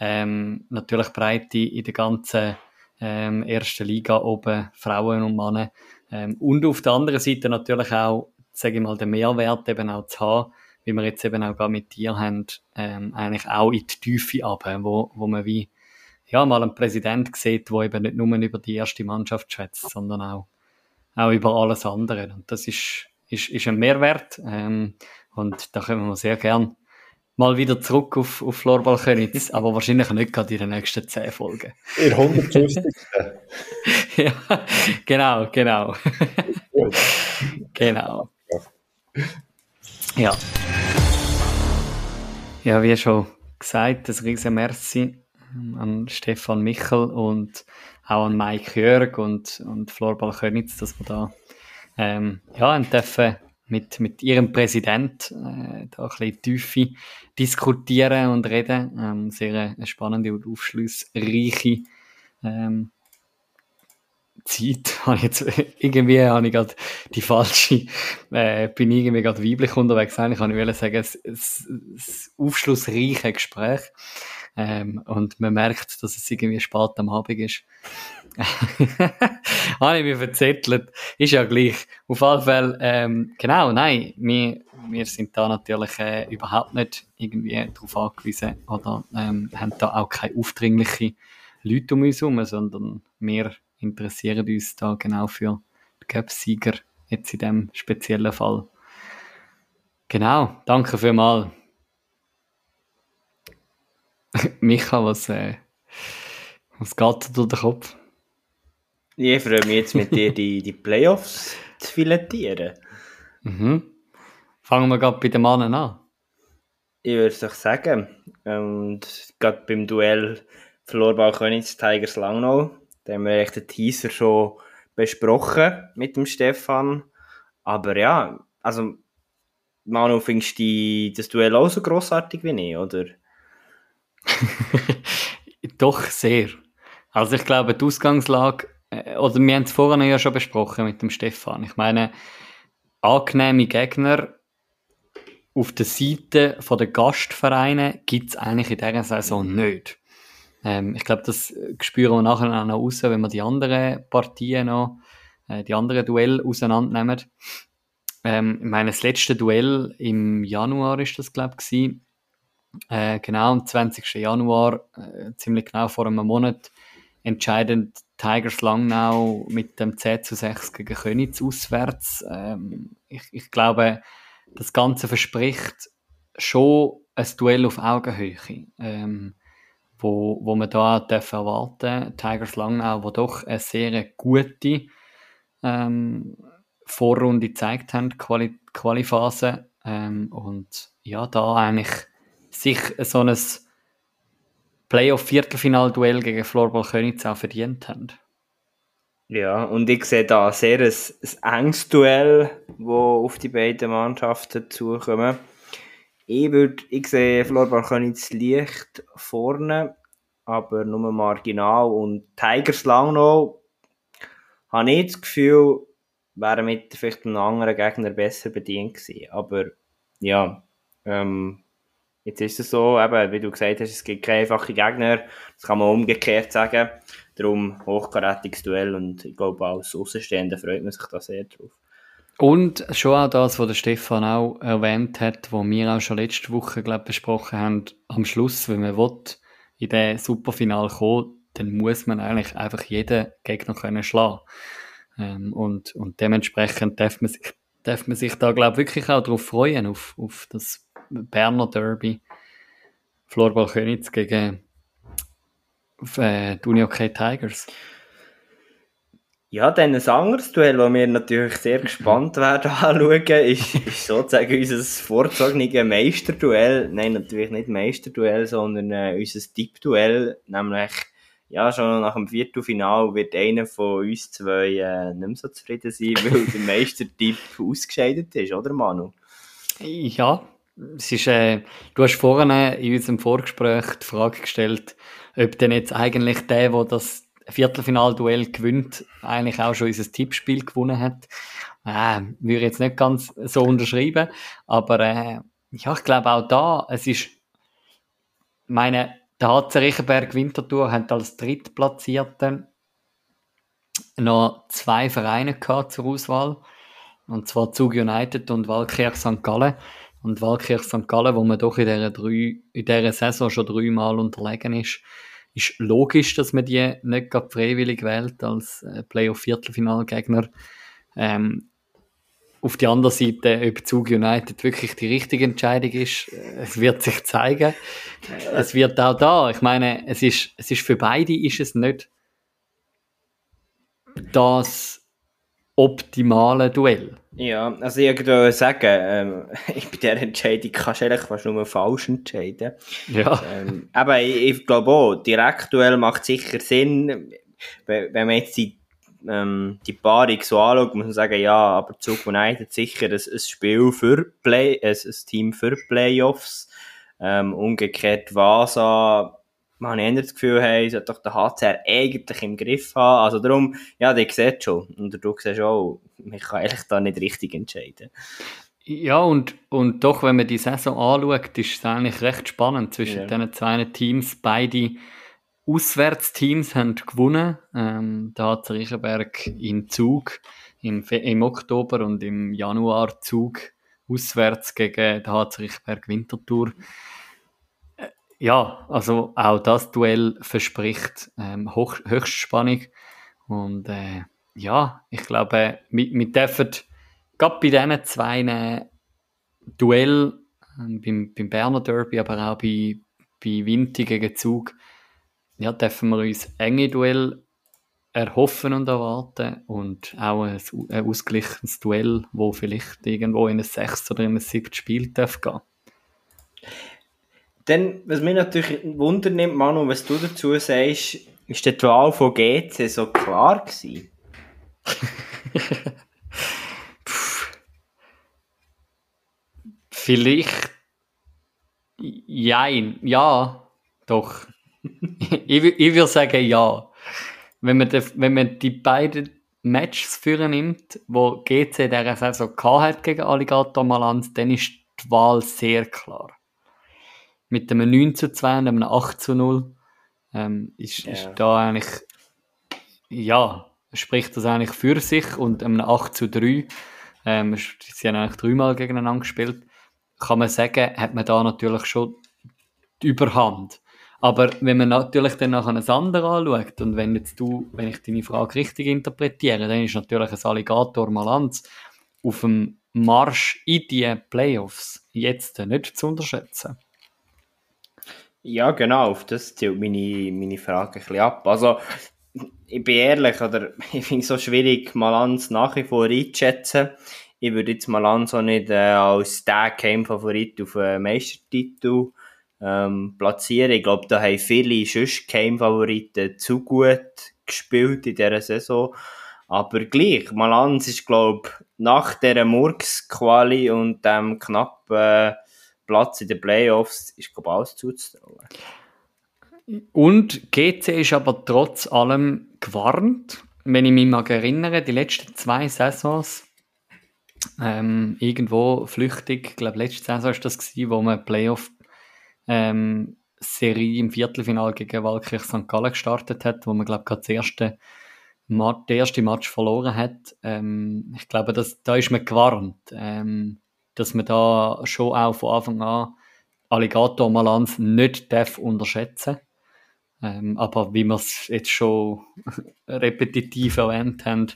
ähm, natürlich Breite in der ganzen ähm, ersten Liga oben, Frauen und Männer. Ähm, und auf der anderen Seite natürlich auch, sage ich mal, den Mehrwert eben auch zu haben, wie wir jetzt eben auch gar mit dir haben, ähm, eigentlich auch in die Tiefe ab, wo, wo man wie, ja, mal einen Präsident sieht, der eben nicht nur über die erste Mannschaft schätzt, sondern auch, auch über alles andere. Und das ist, ist, ist ein Mehrwert, ähm, und da können wir sehr gern mal wieder zurück auf, auf Florbal Könitz, aber wahrscheinlich nicht gerade in den nächsten 10 Folgen. In 150. ja, genau, genau. genau. Ja. Ja, wie schon gesagt, ein riesen Merci an Stefan Michel und auch an Mike Jörg und, und Florbal Könitz, dass wir da ähm, ja, dürfen mit, mit ihrem Präsident äh, da ein bisschen Tiefe diskutieren und reden. Ähm, sehr eine spannende und aufschlussreiche ähm, Zeit. Habe jetzt, irgendwie habe ich gerade die falsche, äh, bin ich irgendwie gerade weiblich unterwegs. Eigentlich kann ich sagen, ein, ein, ein aufschlussreiches Gespräch. Ähm, und man merkt, dass es irgendwie spät am Abend ist. Habe ich mich verzettelt. Ist ja gleich. Auf alle Fälle, ähm, genau, nein, wir, wir sind da natürlich äh, überhaupt nicht irgendwie darauf angewiesen oder ähm, haben da auch keine aufdringlichen Leute um uns herum, sondern wir interessieren uns da genau für die Cup-Sieger, jetzt in dem speziellen Fall. Genau, danke vielmals. Micha, was, äh, was geht durch den Kopf? Ich freue mich jetzt mit dir, die, die Playoffs zu filetieren. Mhm. Fangen wir gerade bei den Mannen an. Ich würde es doch sagen. Und gerade beim Duell Florball Königs Tigers Langnau, da haben wir echt den Teaser schon besprochen mit dem Stefan. Aber ja, also Manu, findest du das Duell auch so grossartig wie ich, oder? Doch, sehr. Also ich glaube, die Ausgangslage, äh, oder wir haben es vorhin ja schon besprochen mit dem Stefan. Ich meine, angenehme Gegner auf der Seite der Gastvereine gibt es eigentlich in dieser Saison nicht. Ähm, ich glaube, das spüren wir nachher auch noch raus, wenn wir die anderen Partien noch, äh, die anderen Duelle auseinandernehmen. Ähm, ich meine, das letzte Duell im Januar ist das, glaube ich, äh, genau am 20. Januar, äh, ziemlich genau vor einem Monat, entscheidend Tigers Langnau mit dem 10 zu 6 gegen Königs auswärts. Ähm, ich, ich glaube, das Ganze verspricht schon ein Duell auf Augenhöhe, ähm, wo, wo man da darf erwarten Tigers Langnau, wo doch eine sehr gute ähm, Vorrunde gezeigt haben, Quali Qualiphase. Ähm, und ja, da eigentlich sich so ein Playoff-Viertelfinal-Duell gegen Florball Königs auch verdient haben. Ja, und ich sehe da sehr ein, ein enges Duell, das auf die beiden Mannschaften zukommen. Ich, würd, ich sehe Florball Königs leicht vorne, aber nur marginal. Und Tigers Langnau habe ich das Gefühl, wären mit vielleicht einem anderen Gegner besser bedient gewesen. Aber ja, ähm, Jetzt ist es so, eben, wie du gesagt hast, es gibt keine einfachen Gegner. Das kann man umgekehrt sagen. Darum hochkarätiges Duell und ich glaube, als Außenstehender freut man sich da sehr drauf. Und schon auch das, was der Stefan auch erwähnt hat, was wir auch schon letzte Woche glaub, besprochen haben, am Schluss, wenn man will, in den Superfinal kommen, dann muss man eigentlich einfach jeden Gegner können schlagen. Ähm, und, und dementsprechend darf man sich, darf man sich da, glaube wirklich auch darauf freuen, auf, auf das Berner Derby. Florball Königs gegen äh, die Uni OK Tigers. Ja, dann ein anderes Duell, das wir natürlich sehr gespannt werden anschauen, ist, ist sozusagen unser vorgezogenes Meisterduell. Nein, natürlich nicht Meisterduell, sondern äh, unser Tippduell. Nämlich, ja, schon nach dem Viertelfinal wird einer von uns zwei äh, nicht mehr so zufrieden sein, weil der Meistertipp ausgescheidet ist, oder Manu? Ja, es ist, äh, du hast vorhin in unserem Vorgespräch die Frage gestellt, ob denn jetzt eigentlich der, der das Viertelfinalduell gewinnt, eigentlich auch schon unser Tippspiel gewonnen hat. Äh, würde ich jetzt nicht ganz so unterschreiben, aber äh, ja, ich glaube auch da, es ist, meine, der HC Riechenberg Winterthur hat als Drittplatzierte noch zwei Vereine gehabt zur Auswahl, und zwar Zug United und Walkirch St. Gallen. Und Walkirch St. Gallen, wo man doch in dieser, drei, in dieser Saison schon dreimal unterlegen ist, ist logisch, dass man die nicht gerade freiwillig wählt als äh, Playoff-Viertelfinalgegner. Ähm, auf der anderen Seite, ob Zug United wirklich die richtige Entscheidung ist, äh, es wird sich zeigen. Es wird auch da. Ich meine, es ist, es ist für beide ist es nicht das optimale Duell. Ja, also ich würde sagen, ähm, bei dieser Entscheidung kannst du eigentlich fast nur falsch entscheiden. Ja. Ähm, aber ich, ich glaube auch, Direktduell macht sicher Sinn, wenn, wenn man jetzt die, ähm, die Paarung so anschaut, muss man sagen, ja, aber Zug United sicher ein, ein Spiel für Play, ein, ein Team für Playoffs. Ähm, umgekehrt Vasa man hat das Gefühl, hey, sollte doch der HCR eigentlich im Griff haben. Also darum, ja, die sieht schon. Und du siehst auch, man kann eigentlich da nicht richtig entscheiden. Ja, und, und doch, wenn man die Saison anschaut, ist es eigentlich recht spannend zwischen ja. diesen zwei Teams. Beide Auswärtsteams haben gewonnen. Ähm, da hat Riechenberg in Zug im, im Oktober und im Januar Zug auswärts gegen den HC Riechenberg Winterthur. Ja, also auch das Duell verspricht ähm, hoch, Höchstspannung. Und äh, ja, ich glaube, wir, wir dürfen gerade bei diesen zwei Duell, äh, beim, beim Berner Derby, aber auch bei, bei Winti gegen Zug, ja, dürfen wir uns enge Duell erhoffen und erwarten und auch ein, ein ausgeglichenes Duell, wo vielleicht irgendwo in ein 6 oder in ein 7 Spiel darf gehen. Dann, was mich natürlich wundern nimmt, Manu, was du dazu sagst, ist die Wahl von GC so klar gewesen? Vielleicht. Jein. Ja, doch. ich, ich würde sagen ja. Wenn man, die, wenn man die beiden Matches führen nimmt, wo GC der Saison hat gegen Alligator Malanz, dann ist die Wahl sehr klar. Mit einem 9 zu 2 und einem 8 zu 0 ähm, ist, ja. ist da eigentlich, ja, spricht das eigentlich für sich und einem 8 zu 3, ähm, sie haben eigentlich dreimal gegeneinander gespielt, kann man sagen, hat man da natürlich schon die Überhand. Aber wenn man natürlich dann nachher ein anderes anschaut und wenn jetzt du, wenn ich deine Frage richtig interpretiere, dann ist natürlich ein Alligator Malanz auf dem Marsch in die Playoffs jetzt nicht zu unterschätzen. Ja, genau, auf das zielt meine, meine Frage ein bisschen ab. Also, ich bin ehrlich, oder ich finde es so schwierig, Malanz nach wie vor einzuschätzen. Ich würde jetzt Malanz auch nicht äh, als der Game-Favorit auf einen Meistertitel ähm, platzieren. Ich glaube, da haben viele sonst Game-Favoriten zu gut gespielt in dieser Saison. Aber gleich, Malanz ist, glaube nach dieser Murks-Quali und dem knappen äh, Platz in den Playoffs, ist, glaube alles zuzutrauen. Und GC ist aber trotz allem gewarnt. Wenn ich mich mal erinnere, die letzten zwei Saisons ähm, irgendwo flüchtig, ich glaube, letzte Saison war das, gewesen, wo man Playoff ähm, Serie im Viertelfinale gegen Walkirch St. Gallen gestartet hat, wo man, glaube ich, das erste den ersten Match verloren hat. Ähm, ich glaube, das, da ist man gewarnt, ähm, dass man da schon auch von Anfang an Alligator Malanz nicht darf unterschätzen ähm, aber wie wir es jetzt schon repetitiv erwähnt haben,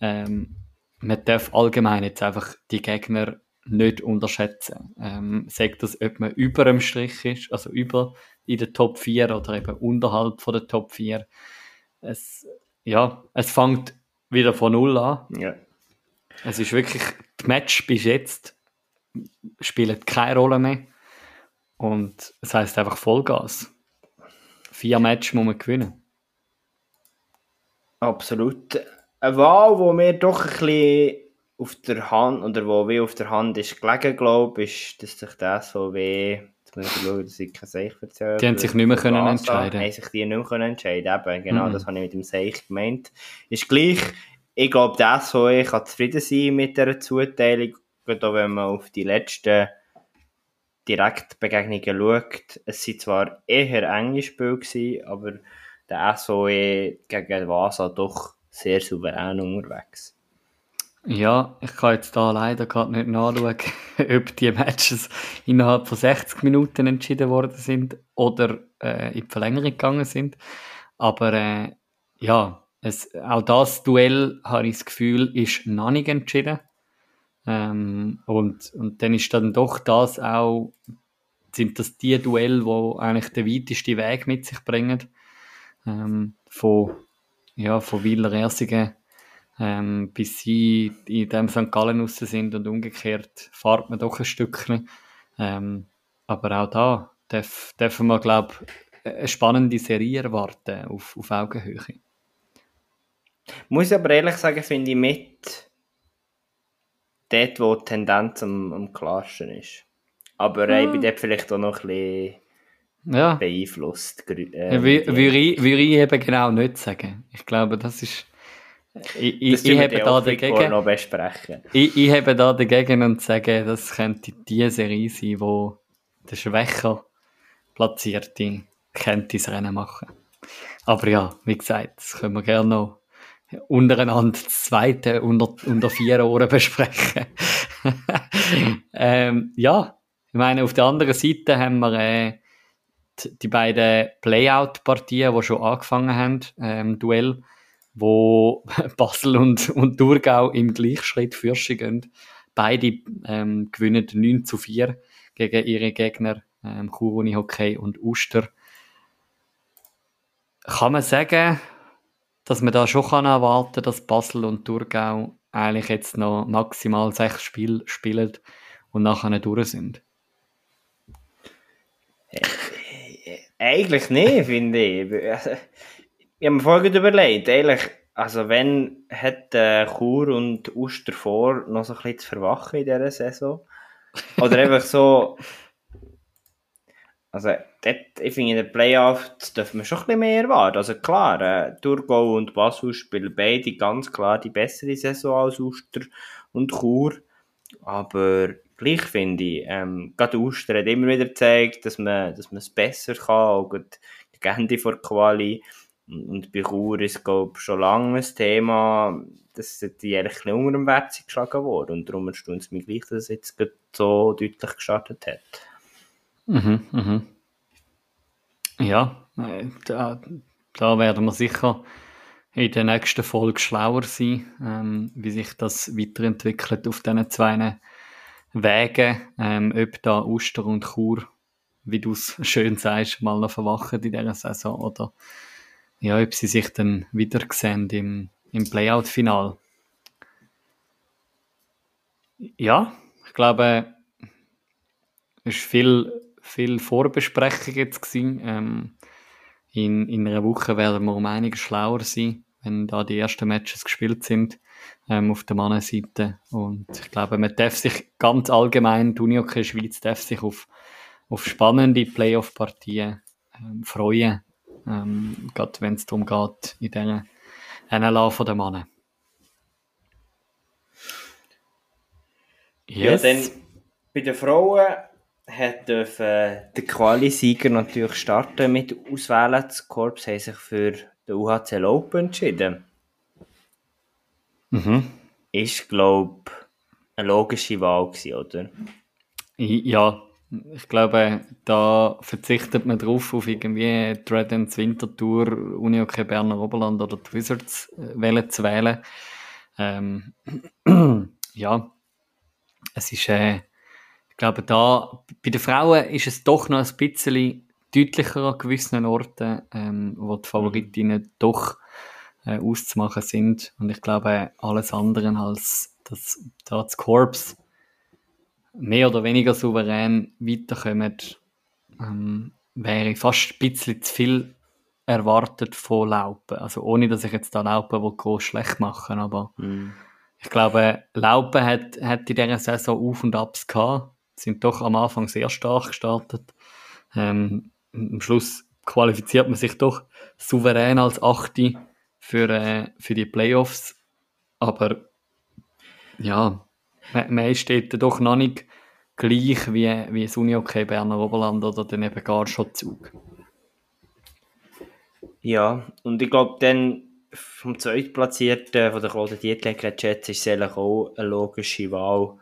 ähm, man darf allgemein jetzt einfach die Gegner nicht unterschätzen. Ähm, sagt das, ob man über dem Strich ist, also über in der Top 4 oder eben unterhalb von der Top 4. Es, ja, es fängt wieder von Null an. Ja. Es ist wirklich, die Match bis jetzt spielen keine Rolle mehr. Und es heißt einfach Vollgas. Vier Matches muss man gewinnen. Absolut. Eine Wahl, die mir doch ein bisschen auf der Hand, oder wo wie auf der Hand ist gelegen, glaube ich, ist, dass sich das so wie, jetzt muss ich schauen, dass ich kein Seich erzähle. Die haben sich nicht mehr können entscheiden. Haben sich die nicht mehr können entscheiden, eben, genau, mhm. das habe ich mit dem Seich gemeint. Ist gleich, ich glaube, das SVE kann zufrieden sein mit dieser Zuteilung, gerade wenn man auf die letzten Direktbegegnungen schaut. Es waren zwar eher enge Spiele aber der SVE gegen Vasa doch sehr souverän unterwegs. Ja, ich kann jetzt da leider gerade nicht nachschauen, ob die Matches innerhalb von 60 Minuten entschieden worden sind oder äh, in die Verlängerung gegangen sind. Aber äh, ja, es, auch das Duell, habe ich das Gefühl, ist noch nicht entschieden. Ähm, und, und dann ist dann doch das auch, sind das die Duell, wo eigentlich den weitesten Weg mit sich bringen. Ähm, von, ja, von Wieler Ersingen ähm, bis sie in dem St. Gallen raus sind und umgekehrt fahrt man doch ein Stückchen. Ähm, aber auch da darf, dürfen wir, glaube ich, eine spannende Serie erwarten auf, auf Augenhöhe. Muss aber ehrlich sagen, finde ich mit dort, wo die Tendenz am, am klarsten ist. Aber äh, ich bin dort vielleicht auch noch ein bisschen ja. beeinflusst. Äh, würde ich, würd ich eben genau nicht sagen. Ich glaube, das ist Ich, ich, ich habe da dagegen, noch besprechen. Ich, ich habe da dagegen und sage, das könnte die Serie sein, wo der schwächer platzierte könnte das Rennen machen. Aber ja, wie gesagt, das können wir gerne noch untereinander das zweite unter, unter vier Ohren besprechen. ähm, ja, ich meine, auf der anderen Seite haben wir äh, die, beiden Playout-Partien, die schon angefangen haben, ähm, Duell, wo Basel und, und Thurgau im Gleichschritt Fürsche gehen. Beide ähm, gewinnen 9 zu 4 gegen ihre Gegner, ähm, Chur Hockey und Uster. Kann man sagen, dass man da schon kann erwarten kann, dass Basel und Thurgau eigentlich jetzt noch maximal sechs Spiele spielen und nachher durch sind? Äh, äh, eigentlich nicht, finde ich. Also, ich habe mir vorhin überlegt, eigentlich, also wenn hat äh, Chur und Uster vor, noch so ein bisschen zu verwachen in dieser Saison? Oder einfach so, also dort, ich finde, in den Playoffs dürfen wir schon ein bisschen mehr erwarten. Also klar, äh, Thurgau und Basel spielen beide ganz klar die bessere Saison als Uster und Chur. Aber gleich finde ich, ähm, gerade Uster hat immer wieder gezeigt, dass man, dass man es besser kann, auch die Gände vor Quali. Und bei Chur ist, glaube ich, schon lange ein Thema, dass die eigentlich nicht unter dem Wert geschlagen worden. Und darum erstaunt es mich gleich, dass es jetzt so deutlich gestartet hat. Mhm, mhm. Ja, äh, da, da werden wir sicher in der nächsten Folge schlauer sein, ähm, wie sich das weiterentwickelt auf diesen zwei Wegen, ähm, ob da Uster und Chur, wie du es schön sagst, mal noch verwachen in dieser Saison oder ja, ob sie sich dann wieder sehen im, im Playout-Final. Ja, ich glaube, es ist viel viel Vorbesprechung jetzt gewesen. Ähm, in, in einer Woche werden wir um einiges schlauer sein, wenn da die ersten Matches gespielt sind ähm, auf der Mannenseite. Und ich glaube, man darf sich ganz allgemein, die Unihockey Schweiz darf sich auf, auf spannende Playoff-Partien ähm, freuen. Ähm, gerade wenn es darum geht, in diesen NLA von der Mannen. Yes. Ja, dann bei den Frauen hat dürfen der Quali-Sieger natürlich starten mit auswählen. Das Korps hat sich für den UHC Open entschieden. Mhm. Ist, glaube ich, eine logische Wahl gewesen, oder? Ja, ich glaube, da verzichtet man drauf, auf irgendwie Dreadens Wintertour, Unihockey Berner Oberland oder die Wizards äh, zu wählen. Ähm, ja, es ist äh, ich glaube, da, bei den Frauen ist es doch noch ein bisschen deutlicher an gewissen Orten, ähm, wo die Favoritinnen mhm. doch äh, auszumachen sind. Und ich glaube, alles andere als dass da das Korps mehr oder weniger souverän weiterkommen, ähm, wäre fast ein bisschen zu viel erwartet von Laupen. Also ohne, dass ich jetzt da Laupen groß schlecht machen aber mm. ich glaube, Laupen hat, hat in dieser Saison Auf und Abs gehabt sind doch am Anfang sehr stark gestartet. Ähm, am Schluss qualifiziert man sich doch souverän als Achte für, äh, für die Playoffs. Aber ja, man, man steht doch noch nicht gleich wie, wie das Unihockey Berner Oberland oder dann eben gar schon Zug. Ja, und ich glaube dann vom Zweitplatzierten von der Claude Dietleger Jets ist es auch eine logische Wahl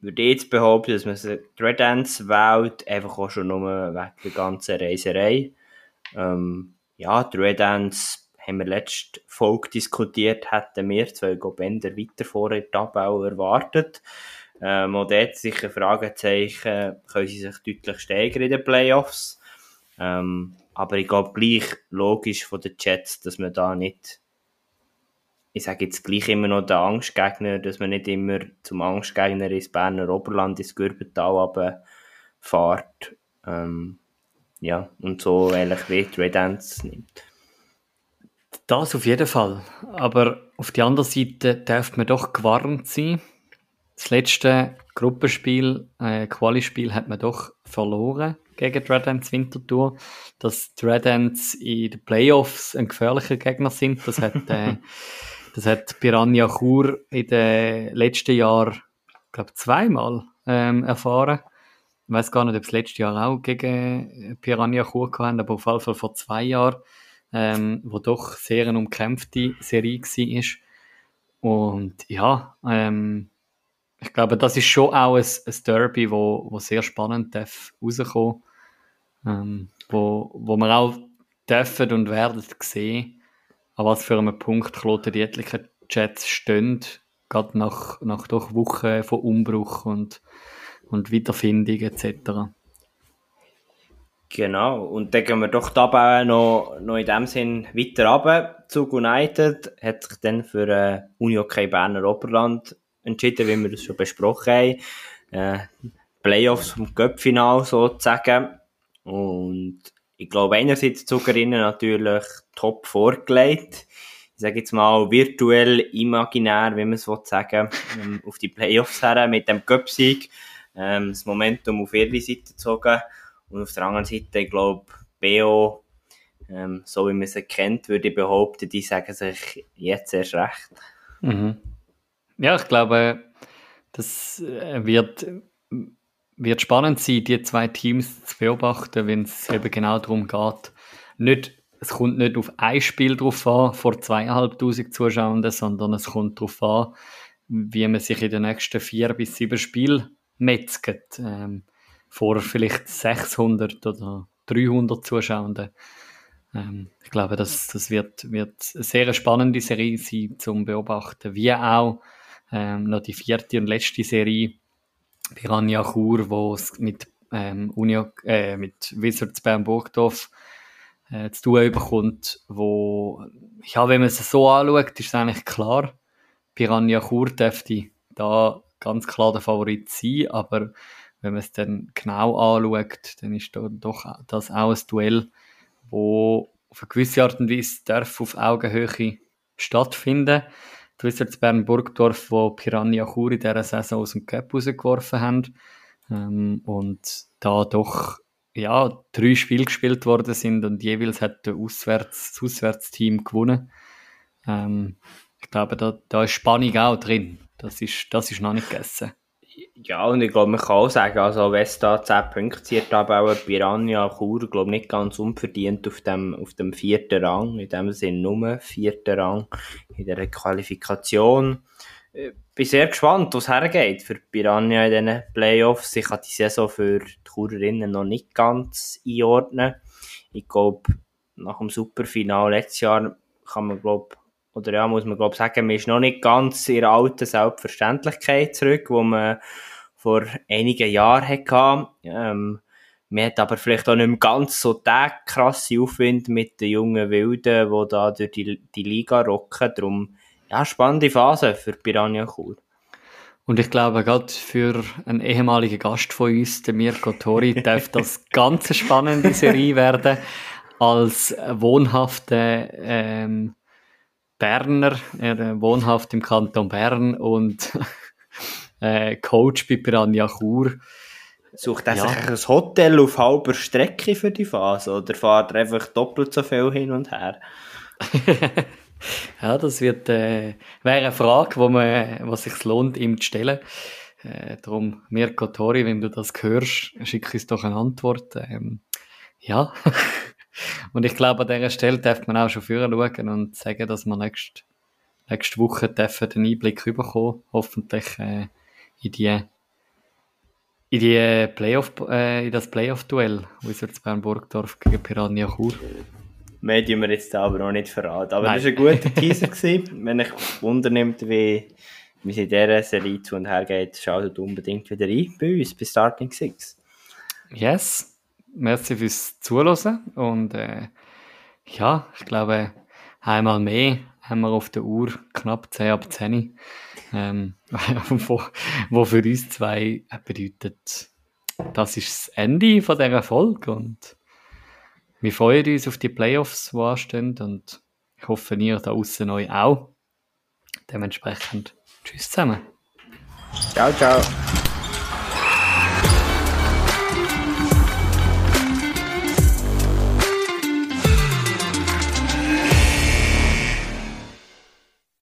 würde ich jetzt behaupten, dass man die Red Ants wählt, einfach auch schon nur wegen der ganzen Reiserei. Ähm, ja, die Red haben wir letzte Folge diskutiert, hätten wir zwei Gobender weiter vor der Tabelle erwartet. Ähm, und dort sicher Fragezeichen, können sie sich deutlich steigern in den Playoffs. Ähm, aber ich glaube gleich logisch von den Jets, dass man da nicht ich sage jetzt gleich immer noch der Angstgegner, dass man nicht immer zum Angstgegner ins Berner Oberland, ins Gürbental fährt. Ähm, ja, und so ähnlich wie die Red Ants nimmt. Das auf jeden Fall. Aber auf der anderen Seite darf man doch gewarnt sein. Das letzte Gruppenspiel, äh, Quali-Spiel, hat man doch verloren gegen die Red Ants Winterthur. Dass die Red Ants in den Playoffs ein gefährlicher Gegner sind, das hat äh, Das hat Piranha Chur in den letzten Jahren, glaube zweimal ähm, erfahren. Ich weiß gar nicht, ob es letztes Jahr auch gegen Piranha Chur hatten, aber auf jeden Fall vor zwei Jahren, ähm, wo doch sehr eine umkämpfte Serie war. Und ja, ähm, ich glaube, das ist schon auch ein, ein Derby, wo, wo sehr spannend darf rauskommen ähm, wo, wo wir auch dürfen und werden sehen, an was für einem Punkt Kloten die etlichen Chats stehen, gerade nach, nach doch Wochen von Umbruch und, und Wiederfindung etc. Genau, und dann gehen wir doch dabei noch, noch in dem Sinn weiter runter. Zug United hat sich dann für äh, Uni Hockey Berner Oberland entschieden, wie wir das schon besprochen haben. Äh, Playoffs vom Cup-Final sozusagen. Und ich glaube, einerseits Zugerinnen natürlich top vorgelegt. Ich sage jetzt mal virtuell, imaginär, wie man es sagen will, auf die Playoffs her mit dem Cup-Sieg. Ähm, das Momentum auf ihre Seite gezogen. Und auf der anderen Seite, ich glaube, BO, ähm, so wie man sie kennt, würde ich behaupten, die sagen sich jetzt erst recht. Mhm. Ja, ich glaube, das äh, wird, wird spannend sein, die zwei Teams zu beobachten, wenn es eben genau darum geht. Nicht, es kommt nicht auf ein Spiel drauf an, vor zweieinhalbtausend Zuschauern, sondern es kommt darauf an, wie man sich in den nächsten vier bis sieben Spielen metzget. Ähm, vor vielleicht 600 oder 300 Zuschauenden. Ähm, ich glaube, das, das wird, wird eine sehr spannende Serie sein zum Beobachten, wie auch ähm, noch die vierte und letzte Serie Piranha Chur, wo es mit, ähm, Uni, äh, mit Wizards Bern Burgdorf äh, zu tun bekommt, wo, ja, wenn man es so anschaut, ist es eigentlich klar, Piranha Chur dürfte da ganz klar der Favorit sein, aber wenn man es dann genau anschaut, dann ist da doch das auch ein Duell, wo auf eine gewisse Art und Weise darf auf Augenhöhe stattfinden. Du wisst jetzt Bern Burgdorf, wo Piranha Chur in dieser Saison aus dem Cup rausgeworfen haben. Ähm, und da doch ja, drei Spiele gespielt worden sind und jeweils hat der Auswärts, das Auswärtsteam gewonnen. Ähm, ich glaube, da, da ist Spannung auch drin. Das ist, das ist noch nicht gegessen. Ja, und ich glaube, man kann auch sagen, also wenn es da 10 Punkte zieht, aber auch Piranha Chur, glaube nicht ganz unverdient auf dem, auf dem vierten Rang, in dem Sinne nur vierten Rang in der Qualifikation. Ich äh, bin sehr gespannt, was hergeht für Piranha in diesen Playoffs. Ich kann die Saison für die Churerinnen noch nicht ganz einordnen. Ich glaube, nach dem Superfinal letztes Jahr kann man, glaube oder ja, muss man glaube sagen, man ist noch nicht ganz in der alten Selbstverständlichkeit zurück, wo man vor einigen Jahren hatte. Ähm, man hat aber vielleicht auch nicht mehr ganz so den krassen Aufwind mit den jungen Wilden, die da durch die, die Liga rocken. Darum, ja, spannende Phase für Piranha Chur. Und ich glaube, gerade für einen ehemaligen Gast von uns, den Mirko Tori, darf das ganz spannende Serie werden. Als wohnhafter ähm, Berner, er äh, wohnhaft im Kanton Bern und äh, Coach bei Piranha Chur. Sucht er ja. sich ein Hotel auf halber Strecke für die Phase oder fährt er einfach doppelt so viel hin und her? ja, das wird, äh, wäre eine Frage, wo man, was sich lohnt, ihm zu stellen. Äh, darum, Mirko Tori, wenn du das hörst, schick uns doch eine Antwort. Ähm, ja. Und ich glaube, an dieser Stelle darf man auch schon führen schauen und sagen, dass wir nächste, nächste Woche dürfen den Einblick bekommen, hoffentlich äh, in die in die Playoff, äh, in das Playoff-Duell Wizards Bern Burgdorf gegen Piranha Chur. Mehr tun wir jetzt aber noch nicht verraten. Aber Nein. das war ein guter Teaser. gewesen. Wenn euch Wunder nimmt, wie, wie es in dieser Serie zu und her geht, schaut unbedingt wieder ein bei uns, bei Starting Six. Yes merci fürs Zuhören und äh, ja, ich glaube, einmal mehr haben wir auf der Uhr knapp 10 ab 10, ähm, wo, wo für uns zwei bedeutet, das ist das Ende von dieser Folge und wir freuen uns auf die Playoffs, die anstehen und ich hoffe, ihr da außen euch auch. Dementsprechend, tschüss zusammen. Ciao, ciao.